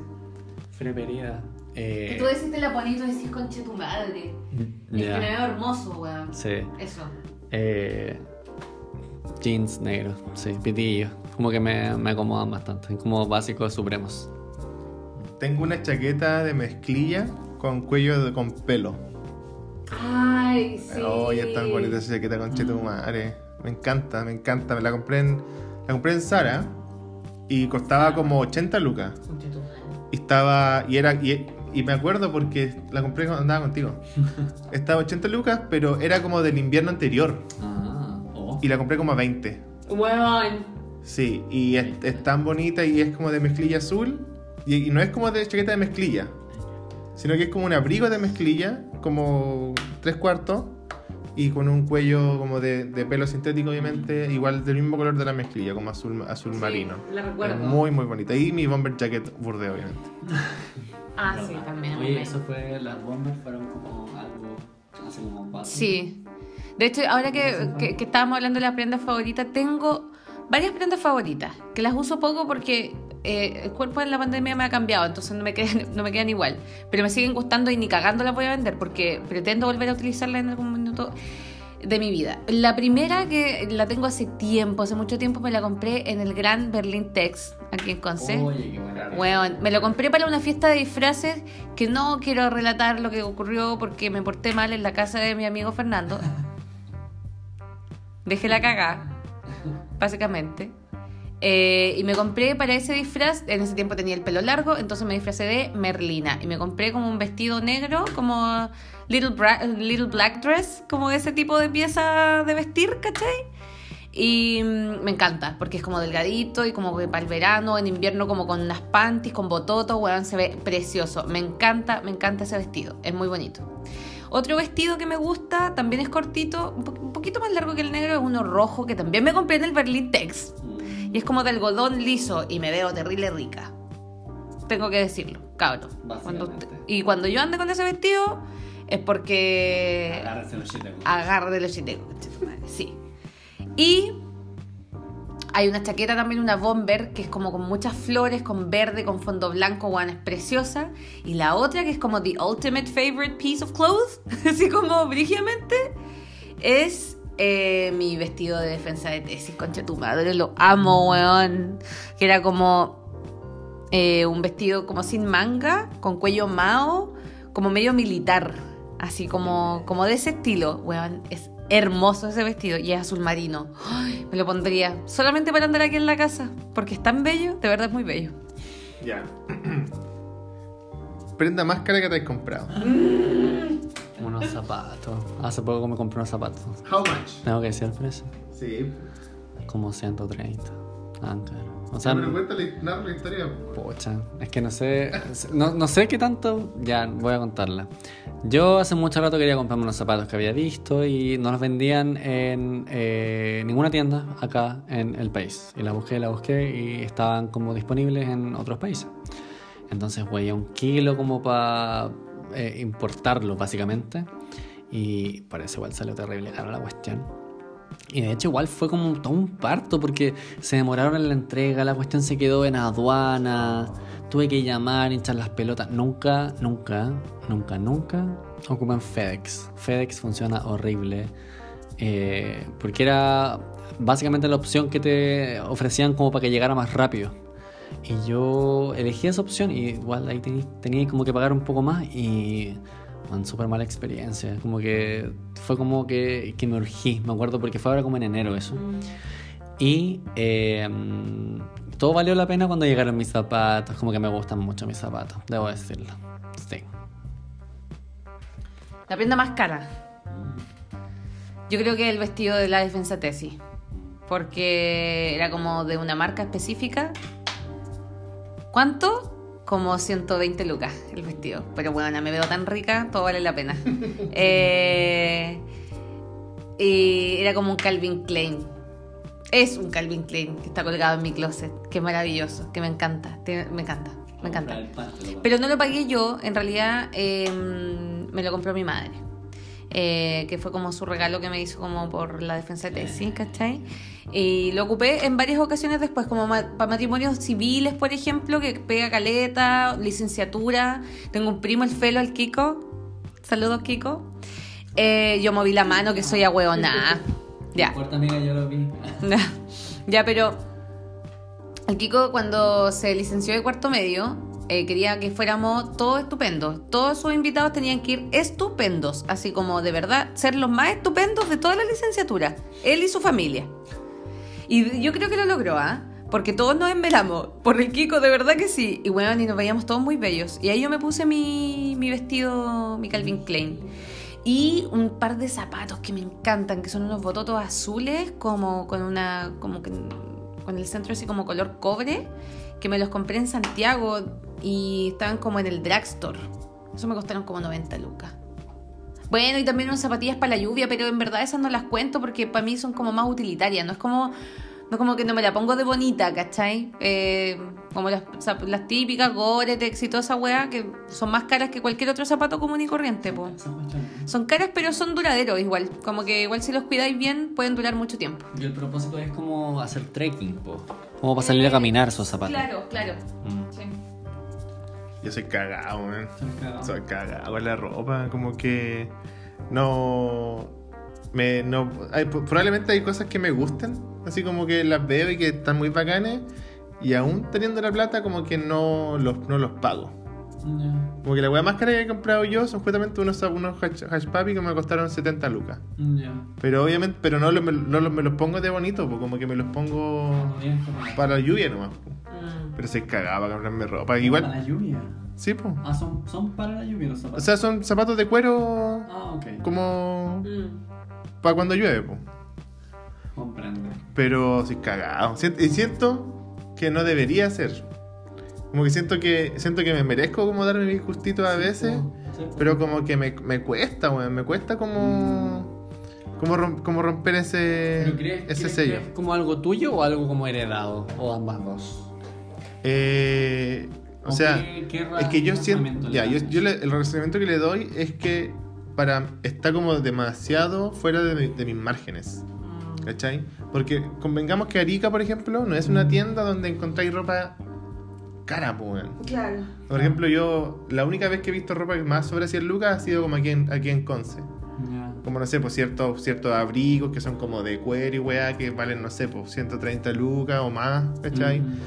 Freperida. Eh, Tú decís te la pones y tú decís, conche tu madre. Es ya. que me veo hermoso, weón. Sí. Eso. Eh, jeans negros, sí, pitillos. Como que me, me acomodan bastante. Como básicos supremos. Tengo una chaqueta de mezclilla con cuello de- con pelo. Ay, sí. Oye, es tan bonita esa chaqueta con cheto madre. Me encanta, me encanta. Me la compré en, la compré en Sara y costaba como 80 lucas. Y estaba. Y era. Y, y me acuerdo porque la compré cuando andaba contigo. Estaba 80 lucas, pero era como del invierno anterior. Ah, oh. Y la compré como a 20. Weón. Sí, y es, es tan bonita y es como de mezclilla azul. Y, y no es como de chaqueta de mezclilla, sino que es como un abrigo de mezclilla, como tres cuartos, y con un cuello como de, de pelo sintético, obviamente, igual del mismo color de la mezclilla, como azul, azul Sí, marino. la recuerdo. Es muy, muy bonita. Y mi bomber jacket burde, obviamente. Ah, sí, también. muy Oye, eso fue. Las bombas fueron como algo. Así como básico. Sí. De hecho, ahora que, que- que estábamos hablando de las prendas favoritas, tengo varias prendas favoritas, que las uso poco porque eh, el cuerpo en la pandemia me ha cambiado, entonces no me, quedan, no me quedan igual. Pero me siguen gustando y ni cagando las voy a vender porque pretendo volver a utilizarlas en algún minuto de mi vida. La primera que la tengo hace tiempo, hace mucho tiempo, me la compré en el Gran Berlin Tex, aquí en Conce. Oye, qué. Weón, me lo compré para una fiesta de disfraces que no quiero relatar lo que ocurrió porque me porté mal en la casa de mi amigo Fernando. Dejé la cagada, básicamente. Eh, y me compré para ese disfraz, en ese tiempo tenía el pelo largo, entonces me disfracé de Merlina. Y me compré como un vestido negro, como little, little black dress, como ese tipo de pieza de vestir, ¿cachai? Y mm, me encanta, porque es como delgadito y como que para el verano, en invierno como con unas panties, con bototos, weón, se ve precioso. Me encanta, me encanta ese vestido, es muy bonito. Otro vestido que me gusta, también es cortito, un, un poquito más largo que el negro, es uno rojo que también me compré en el Berlin Tex. Y es como de algodón liso y me veo terrible rica. Tengo que decirlo, cabrón. Cuando- y cuando yo ande con ese vestido es porque Agárrense los chitecos. agarre de los chitecos, sí. Y hay una chaqueta también, una bomber, que es como con muchas flores, con verde, con fondo blanco, weón, es preciosa. Y la otra, que es como the ultimate favorite piece of clothes, así como brígidamente, es eh, mi vestido de defensa de tesis, concha tu madre, lo amo, weón. Que era como eh, un vestido como sin manga, con cuello mao, como medio militar, así como, como de ese estilo, weón. Es hermoso ese vestido y es azul marino. Me lo pondría solamente para andar aquí en la casa, porque es tan bello, de verdad es muy bello. Ya. Prenda más cara que te has comprado. Unos zapatos. Hace poco me compré unos zapatos. How much? Tengo que decir el precio. Sí. Como 130. Tan caro. O sea, Pero cuéntale, narra la historia. Pocha, es que no sé, no, no sé qué tanto, ya voy a contarla. Yo hace mucho rato quería comprarme unos zapatos que había visto y no los vendían en eh, ninguna tienda acá en el país. Y la busqué, la busqué y estaban como disponibles en otros países. Entonces, güey, un kilo como para importarlo básicamente. Y parece igual salió terrible caro la cuestión. Y de hecho igual fue como todo un parto porque se demoraron en la entrega, la cuestión se quedó en aduana, tuve que llamar, hinchar las pelotas. Nunca, nunca, nunca, nunca ocupan FedEx. FedEx funciona horrible. eh, porque era básicamente la opción que te ofrecían como para que llegara más rápido. Y yo elegí esa opción y igual ahí tení- tenía como que pagar un poco más y... Man, súper mala experiencia. Como que fue como que, que me urgí. Me acuerdo porque fue ahora como en enero eso. Y eh, mm, todo valió la pena cuando llegaron mis zapatos. Como que me gustan mucho mis zapatos, debo decirlo. Sí. La prenda más cara. Yo creo que el vestido de la defensa tesis. porque era como de una marca específica. ¿Cuánto? como 120 lucas el vestido. Pero bueno, me veo tan rica, todo vale la pena. Eh, y era como un Calvin Klein. Es un Calvin Klein que está colgado en mi closet. Qué maravilloso, que me encanta. Me encanta, me encanta. Pero no lo pagué yo, en realidad em, me lo compró mi madre. Eh, que fue como su regalo que me hizo como por la defensa de tesis, ¿cachai? Y lo ocupé en varias ocasiones después, como para matrimonios civiles, por ejemplo, que pega caleta, licenciatura. Tengo un primo, el Felo, el Kiko. Saludos, Kiko. Eh, yo moví la mano, que soy ahueonada. Ya. amiga, yo lo vi. ya, pero el Kiko cuando se licenció de cuarto medio, eh, quería que fuéramos todos estupendos. Todos sus invitados tenían que ir estupendos, así como de verdad ser los más estupendos de toda la licenciatura, él y su familia. Y yo creo que lo logró, ¿ah? Porque todos nos envelamos. Por el Kiko, de verdad que sí. Y bueno, y nos veíamos todos muy bellos. Y ahí yo me puse mi, mi vestido, mi Calvin Klein. Y un par de zapatos que me encantan, que son unos bototos azules, como con una. como que, con el centro así como color cobre, que me los compré en Santiago y estaban como en el drugstore. Eso me costaron como 90 lucas. Bueno, y también unas zapatillas para la lluvia, pero en verdad esas no las cuento porque para mí son como más utilitarias. No es como, no como que no me la pongo de bonita, ¿cachai? Eh, como las, las típicas Gore-Tex y toda esa weá que son más caras que cualquier otro zapato común y corriente, po. Son caras, pero son duraderos igual. Como que igual si los cuidáis bien, pueden durar mucho tiempo. Y el propósito es como hacer trekking, po. Como para salir a caminar esos zapatos. Claro, claro. Mm. Sí. Yo soy cagado, man. Soy cagado en la ropa, como que no me no probablemente hay cosas que me gustan, así como que las veo y que están muy bacanes y aún teniendo la plata como que no los no los pago. Como que la weá más cara que he comprado yo son justamente unos, unos hash, papi que me costaron 70 lucas. Pero obviamente, pero no, no, me los pongo de bonito, pues como que me los pongo para la lluvia nomás. Pero se cagaba comprarme ropa. Igual. ¿Para la lluvia? Sí, pues. Ah, son, son para la lluvia los zapatos. O sea, son zapatos de cuero. Ah, ok. Como. Mm. Para cuando llueve, pues. Comprende. Pero sí cagado. Y siento que no debería ser. Como que siento que siento que me merezco como darme mis gustitos a veces. pero como que me, me cuesta, weón. Me cuesta como. Como, como romper ese, ese sello. ¿Es como algo tuyo o algo como heredado? ¿O ambas dos? Eh, o sea, es que yo siento. Ya, yo, el razonamiento que le doy es que para está como demasiado fuera de, mis márgenes. Mm. ¿Cachai? Porque convengamos que Arica, por ejemplo, no es una tienda donde encontráis ropa cara, pues. Claro. Por ejemplo, yo la única vez que he visto ropa más sobre 100 lucas ha sido como aquí en, aquí en Conce. Como no sé, pues ciertos, ciertos abrigos que son como de cuero y weá que valen, no sé, pues 130 lucas o más, ¿cachai? Mm.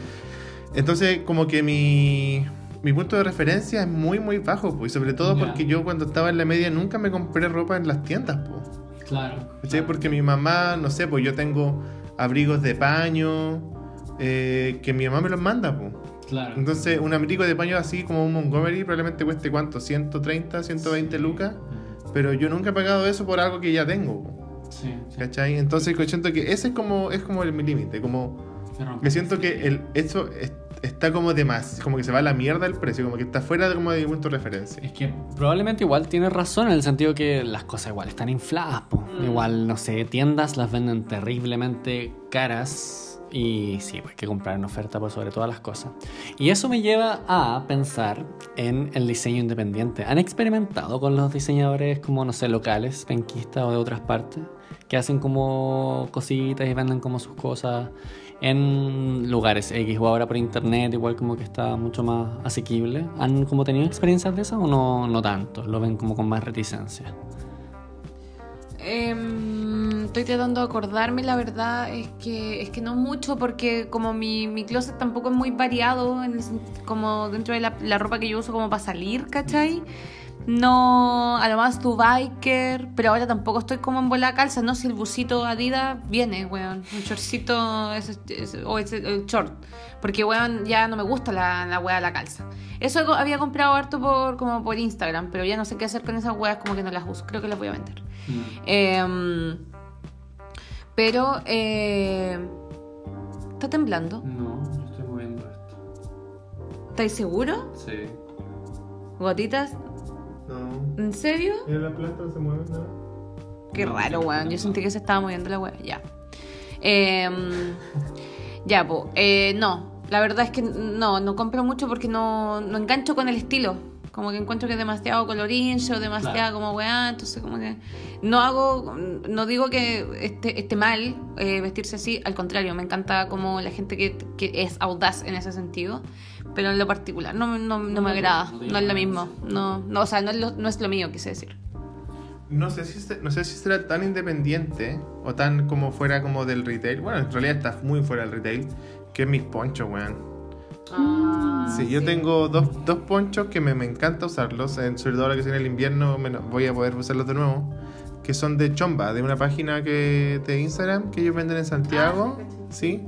Entonces, como que mi, mi punto de referencia es muy, muy bajo, pues, y sobre todo porque yo cuando estaba en la media nunca me compré ropa en las tiendas, pues. Claro, Porque mi mamá, no sé, pues yo tengo abrigos de paño eh, que mi mamá me los manda, pues. Claro. Entonces, un abrigo de paño así como un Montgomery probablemente cueste cuánto, 130, 120 lucas, pero yo nunca he pagado eso por algo que ya tengo. Sí, ¿Cachai? Entonces, yo siento que ese es como, es como el, mi límite, como... Me siento que el, eso está como de más, como que se va a la mierda el precio, como que está fuera de, como de punto de referencia. Es que probablemente igual tiene razón en el sentido que las cosas igual están infladas, mm. igual, no sé, tiendas las venden terriblemente caras. Y sí, pues, hay que comprar en oferta por sobre todas las cosas. Y eso me lleva a pensar en el diseño independiente. ¿Han experimentado con los diseñadores como, no sé, locales, penquistas o de otras partes? Que hacen como cositas y venden como sus cosas en lugares X o ahora por internet, igual como que está mucho más asequible. ¿Han como tenido experiencias de esas o no, no tanto? ¿Lo ven como con más reticencia? Em, estoy tratando de acordarme, la verdad es que es que no mucho porque como mi, mi closet tampoco es muy variado como dentro de la, la ropa que yo uso como para salir, ¿cachai? No, además tu biker, pero ahora tampoco estoy como en buena calza, no si el busito Adidas viene, weón, un shortcito o ese, el short, porque weón ya no me gusta la, la wea de la calza. Eso había comprado harto por como por Instagram, pero ya no sé qué hacer con esas weas, como que no las uso, creo que las voy a vender. Mm. Em, Pero, eh, ¿está temblando? No, yo estoy moviendo esto. ¿Estáis seguro? Sí. ¿Gotitas? No. ¿En serio? Mira la planta no se mueve nada. Qué raro, weón. Yo sentí que se estaba moviendo la weá. Ya. Em, ya, pues. no, la verdad es que no, no compro mucho porque no, no engancho con el estilo. Como que encuentro que es demasiado colorincho, demasiado Claro. como weá, entonces como que no hago, no digo que esté, esté mal eh, vestirse así, al contrario, me encanta como la gente que, que es audaz en ese sentido, pero en lo particular no, no, no me agrada, no no es lo mismo, no, no, o sea, no es lo, no es lo mío, quise decir. No sé, si, se- no sé si será tan independiente o tan como fuera como del retail. Bueno, en realidad está muy fuera del retail. Que es mis ponchos, weón. Ah, Sí, yo tengo dos, dos ponchos que me, me encanta usarlos. En, sobre todo ahora que viene el invierno me voy a poder usarlos de nuevo. Que son de Chomba, de una página que de Instagram que ellos venden en Santiago. Ah, sí.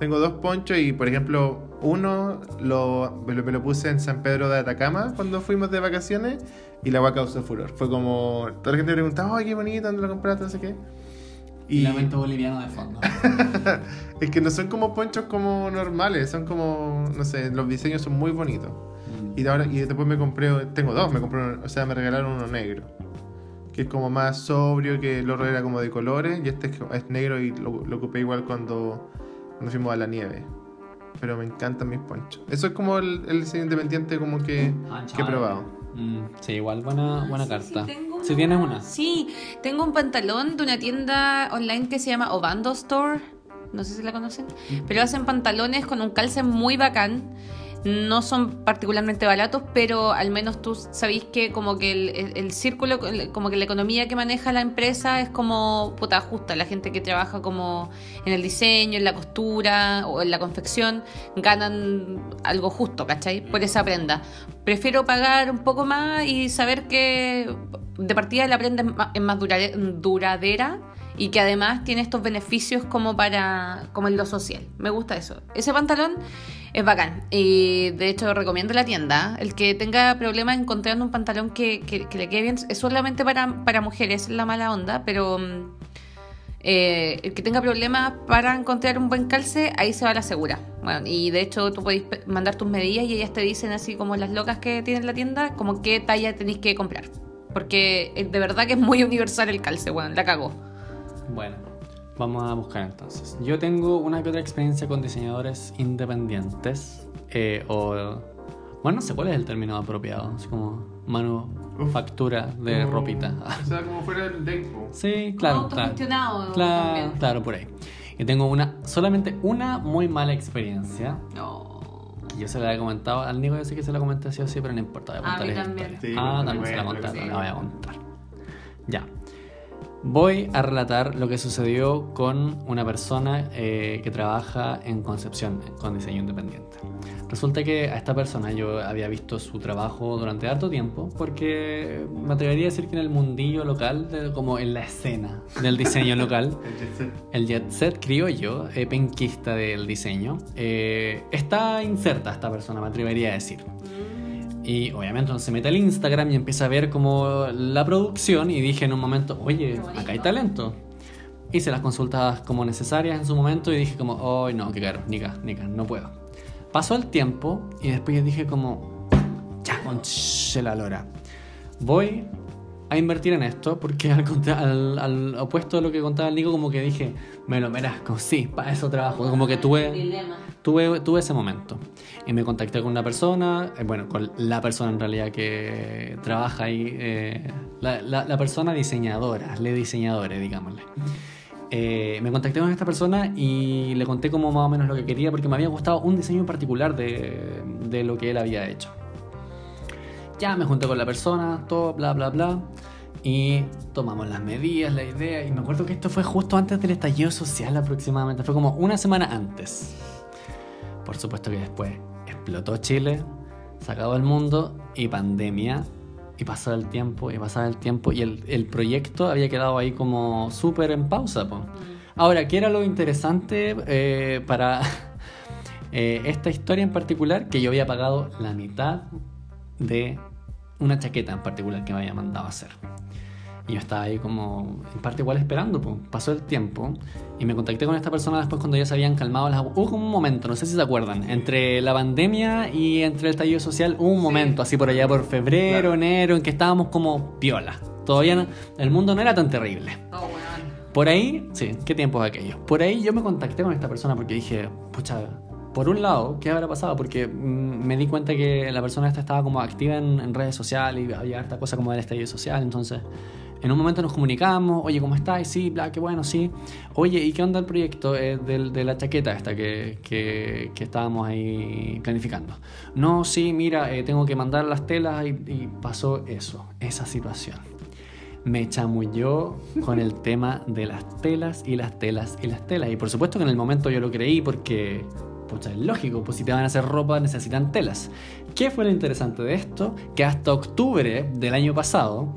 Tengo dos ponchos y, por ejemplo, uno lo, me, lo, me lo puse en San Pedro de Atacama cuando fuimos de vacaciones y la agua causó furor. Fue como. Toda la gente me preguntaba, ¡ay, qué bonito! ¿Dónde lo compraste? No sé qué. Y lamento boliviano de fondo. Es que no son como ponchos como normales, son como, no sé, los diseños son muy bonitos. Mm. Y, ahora, y después me compré, tengo dos, me compré, uno- o sea, me regalaron uno negro. Que es como más sobrio, que el otro era como de colores, y este es, es negro y lo, lo ocupé igual cuando, cuando fuimos a la nieve. Pero me encantan mis ponchos. Eso es como el, el diseño independiente como que, Ah, que he probado. Mm, sí, igual buena, buena Sí, carta. sí, tengo si tienes una. Sí, tengo un pantalón de una tienda online que se llama Obando Store. No sé si la conocen. Pero hacen pantalones con un calce muy bacán. No son particularmente baratos, pero al menos tú sabéis que como que el, círculo, como que la economía que maneja la empresa es como puta justa. La gente que trabaja como en el diseño, en la costura o en la confección, ganan algo justo, ¿cachai? Por esa prenda. Prefiero pagar un poco más y saber que de partida la prenda es más, duradera y que además tiene estos beneficios como para como en lo social. Me gusta eso. Ese pantalón es bacán y de hecho recomiendo la tienda. El que tenga problemas encontrando un pantalón que, que- que le quede bien es solamente para, para mujeres, es la mala onda, pero mm, eh, el que tenga problemas para encontrar un buen calce, ahí se va la segura. Bueno, y de hecho tú podéis mandar tus medidas y ellas te dicen así como las locas que tienen la tienda, como qué talla tenéis que comprar. Porque eh, de verdad que es muy universal el calce, bueno, la cago. Bueno, vamos a buscar entonces. Yo tengo una que otra experiencia con diseñadores independientes. eh, o. Bueno, no sé cuál es el término apropiado. Es como manufactura de Como- ropita. O sea, como fuera el Deco. Sí, claro. claro. autogestionado Claro, también. claro, por ahí. Y tengo una, solamente una muy mala experiencia. No. que Yo se la he comentado al Nico, yo sé que se la comenté sí o sí, pero no importa. Voy a A mí también. Sí, ah, también se la conté, sí. la voy a contar. Ya. Voy a relatar lo que sucedió con una persona eh, que trabaja en Concepción con diseño independiente. Resulta que a esta persona yo había visto su trabajo durante harto tiempo porque me atrevería a decir que en el mundillo local, de- como en la escena del diseño local, El jet set. el jet set criollo, eh, penquista del diseño, eh, está inserta esta persona, me atrevería a decir. Y obviamente uno se mete al Instagram y empieza a ver como la producción y dije en un momento, oye, acá hay talento. Hice las consultas como necesarias en su momento y dije como, oh no, qué caro, nica, nica, no puedo. Pasó el tiempo y después dije como, ya, conche la lora. Voy a invertir en esto porque al, al- al opuesto de lo que contaba el Nico, como que dije, me lo merezco, sí, para eso trabajo. Como que tuve... Tuve, tuve ese momento y me contacté con una persona, eh, bueno, con la persona en realidad que trabaja ahí, eh, la, la- la persona diseñadora, le diseñadores, digámosle. Eh, me contacté con esta persona y le conté como más o menos lo que quería porque me había gustado un diseño en particular de, de lo que él había hecho. Ya me junté con la persona, todo, bla, bla, bla. Y tomamos las medidas, la idea. Y me acuerdo que esto fue justo antes del estallido social aproximadamente. Fue como una semana antes. Por supuesto que después explotó Chile, se acabó el mundo y pandemia. Y pasó el tiempo y pasaba el tiempo y el, el proyecto había quedado ahí como súper en pausa. po. Ahora, ¿qué era lo interesante eh, para eh, esta historia en particular? Que yo había pagado la mitad de una chaqueta en particular que me había mandado a hacer. Y yo estaba ahí como, en parte igual esperando, pues. pasó el tiempo y me contacté con esta persona después cuando ya se habían calmado las Hubo como un momento, no sé si se acuerdan, entre la pandemia y entre el estallido social, hubo un momento, así por allá por febrero, enero, en que estábamos como piola. Todavía no, el mundo no era tan terrible. Oh, bueno. Por ahí, sí, qué tiempos aquellos. Por ahí yo me contacté con esta persona porque dije, pucha, por un lado, ¿qué habrá pasado? Porque mm, me di cuenta que la persona esta estaba como activa en, en redes sociales y había esta cosa como del estallido social, entonces en un momento nos comunicamos, oye, ¿cómo estás? Sí, bla, qué bueno, sí. Oye, ¿y qué onda el proyecto eh, de, de, la chaqueta esta que, que, que, estábamos ahí planificando? No, sí, mira, eh, tengo que mandar las telas y, y, pasó eso, esa situación. Me chamulló con el tema de las telas y las telas y las telas. Y por supuesto que en el momento yo lo creí porque, pucha, es lógico, pues si te van a hacer ropa necesitan telas. ¿Qué fue lo interesante de esto? Que hasta octubre del año pasado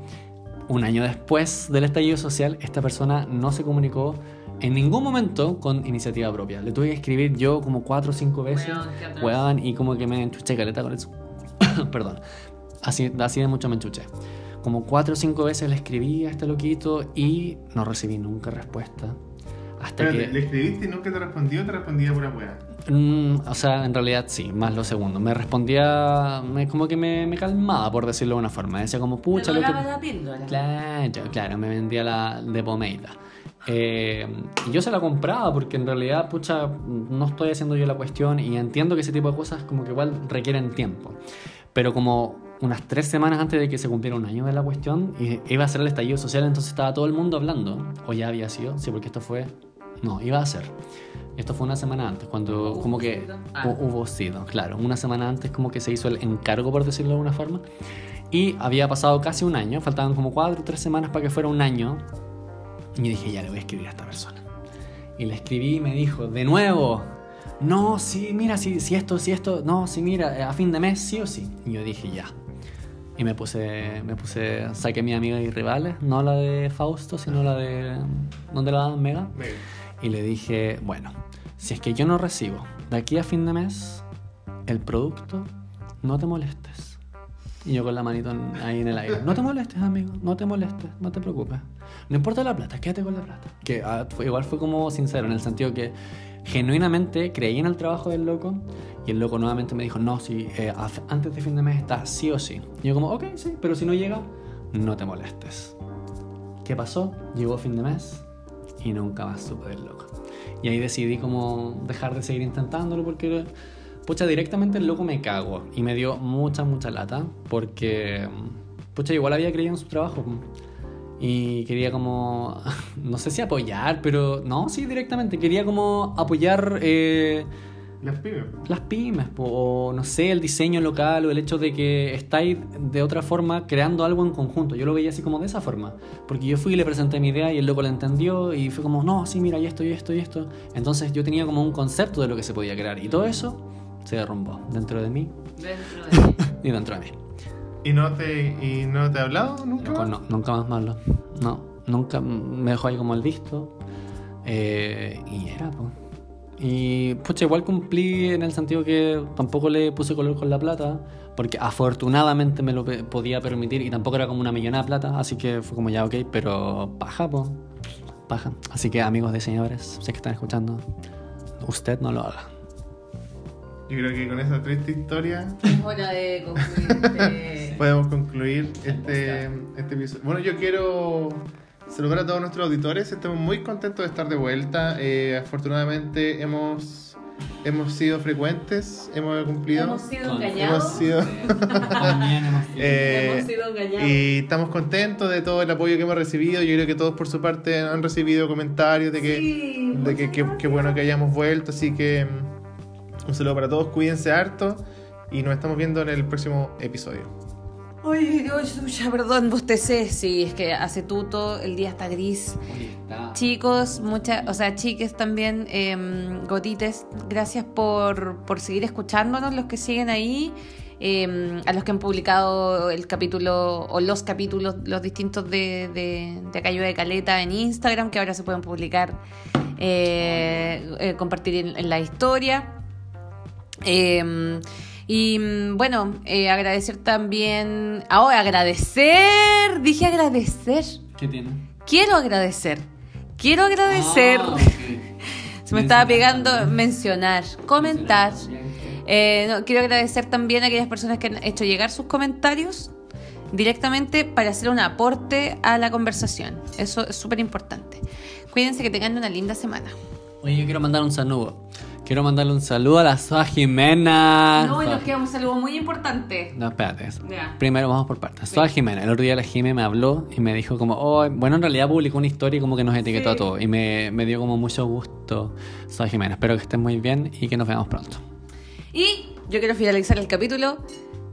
un año después del estallido social, esta persona no se comunicó en ningún momento con iniciativa propia. Le tuve que escribir yo como cuatro o cinco veces, weón, y como que me enchuché caleta con eso. Perdón. Así, así de mucho me enchuché. Como cuatro o cinco veces le escribí a este loquito y no recibí nunca respuesta. Hasta Pero que... ¿Le escribiste y nunca te respondió te respondía pura weá? Mm, o sea, en realidad sí, más lo segundo. Me respondía, me, como que me, me, calmaba, por decirlo de una forma. Decía como, pucha, lo que... la píldora. Claro, claro, me vendía la de pomeida. Eh, y yo se la compraba porque en realidad, pucha, no estoy haciendo yo la cuestión y entiendo que ese tipo de cosas como que igual requieren tiempo. Pero como unas tres semanas antes de que se cumpliera un año de la cuestión, iba a ser el estallido social, entonces estaba todo el mundo hablando, o ya había sido, sí, porque esto fue, no, iba a ser. Esto fue una semana antes, cuando como que Ah. hubo sido, claro, una semana antes como que se hizo el encargo, por decirlo de alguna forma, y había pasado casi un año, faltaban como cuatro o tres semanas para que fuera un año, y dije, ya le voy a escribir a esta persona. Y le escribí y me dijo, de nuevo, no, sí, mira, si, si esto, si esto, no, sí, mira, a fin de mes, sí o sí. Y yo dije, ya. Y me puse, me puse, saqué mi amiga y rivales, no la de Fausto, sino la de, ¿dónde la dan? Mega. Mega. Y le dije, bueno, si es que yo no recibo de aquí a fin de mes el producto, no te molestes. Y yo con la manito ahí en el aire. No te molestes, amigo, no te molestes, no te preocupes. No importa la plata, quédate con la plata. Que ah, igual fue como sincero, en el sentido que genuinamente creí en el trabajo del loco y el loco nuevamente me dijo, no, si eh, antes de fin de mes está sí o sí. Y yo como, ok, sí, pero si no llega, no te molestes. ¿Qué pasó? Llegó fin de mes y nunca más supe del loco. Y ahí decidí como dejar de seguir intentándolo porque, pucha, directamente el loco me cago. Y me dio mucha, mucha lata porque, pucha, igual había creído en su trabajo. Y quería como, no sé si apoyar, pero no, sí, directamente. Quería como apoyar eh, Las pibes. las pymes, po, o no sé, el diseño local o el hecho de que estáis de otra forma creando algo en conjunto. Yo lo veía así como de esa forma, porque yo fui y le presenté mi idea y el loco la entendió y fue como, no, sí, mira, y esto, y esto, y esto. Entonces yo tenía como un concepto de lo que se podía crear y todo eso se derrumbó dentro de mí Dentro de... y dentro de mí. ¿Y no te, y no te ha hablado nunca? Loco, más? no, nunca más malo. No, nunca me dejó ahí como el visto. Eh, y era, pues. Y pucha, igual cumplí en el sentido que tampoco le puse color con la plata, porque afortunadamente me lo podía permitir y tampoco era como una millonada de plata, así que fue como ya ok, pero paja, pues. Paja. Así que amigos diseñadores, sé que están escuchando, usted no lo haga. Yo creo que con esa triste historia Es hora de concluir este... podemos concluir este, este episodio. Bueno, yo quiero saludar a todos nuestros auditores. Estamos muy contentos de estar de vuelta. Eh, afortunadamente hemos, hemos sido frecuentes, hemos cumplido. Hemos sido engañados. Hemos sido- Eh, Hemos sido engañados. y estamos contentos de todo el apoyo que hemos recibido. Yo creo que todos por su parte han recibido comentarios de que, Sí, de que, que- que bueno que hayamos vuelto. Así que mm, un saludo para todos, cuídense harto y nos estamos viendo en el próximo episodio. Uy, uy, ya, perdón, bostecé. Sí, es que hace tuto, el día está gris. Chicos, muchas, o sea, chiques también, em, gotites, gracias por, por seguir escuchándonos, los que siguen ahí, em, a los que han publicado el capítulo o los capítulos, los distintos de, de, de de Caleta en Instagram, que ahora se pueden publicar, eh, eh, compartir en, en la historia. Y mm, bueno, eh, agradecer también. Ahora, agradecer. Dije agradecer. ¿Qué tiene? Quiero agradecer. Quiero agradecer. Ah. Se me estaba pegando mencionar, comentar. Eh, no, quiero agradecer también a aquellas personas que han hecho llegar sus comentarios directamente para hacer un aporte a la conversación. Eso es súper importante. Cuídense que tengan una linda semana. Oye, yo quiero mandar un saludo. Quiero mandarle un saludo a la Soa Jimena. No, y nos queda un saludo muy importante. No, espérate. Ya. Primero vamos por partes. Soa Jimena. El otro día la Jime me habló y me dijo como, oh, bueno, en realidad publicó una historia y como que nos etiquetó Sí. a todos. Y me, me dio como mucho gusto. Soa Jimena. Espero que estén muy bien y que nos veamos pronto. Y yo quiero finalizar el capítulo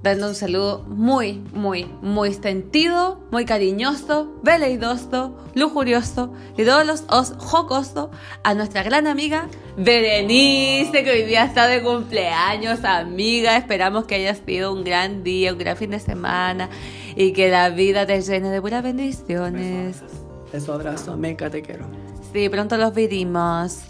dando un saludo muy, muy, muy sentido, muy cariñoso, veleidoso, lujurioso y todos los os jocoso a nuestra gran amiga Berenice, que hoy día está de cumpleaños, amiga. Esperamos que haya sido un gran día, un gran fin de semana y que la vida te llene de puras bendiciones. Eso, abrazo, meca, te quiero. Sí, pronto los veremos.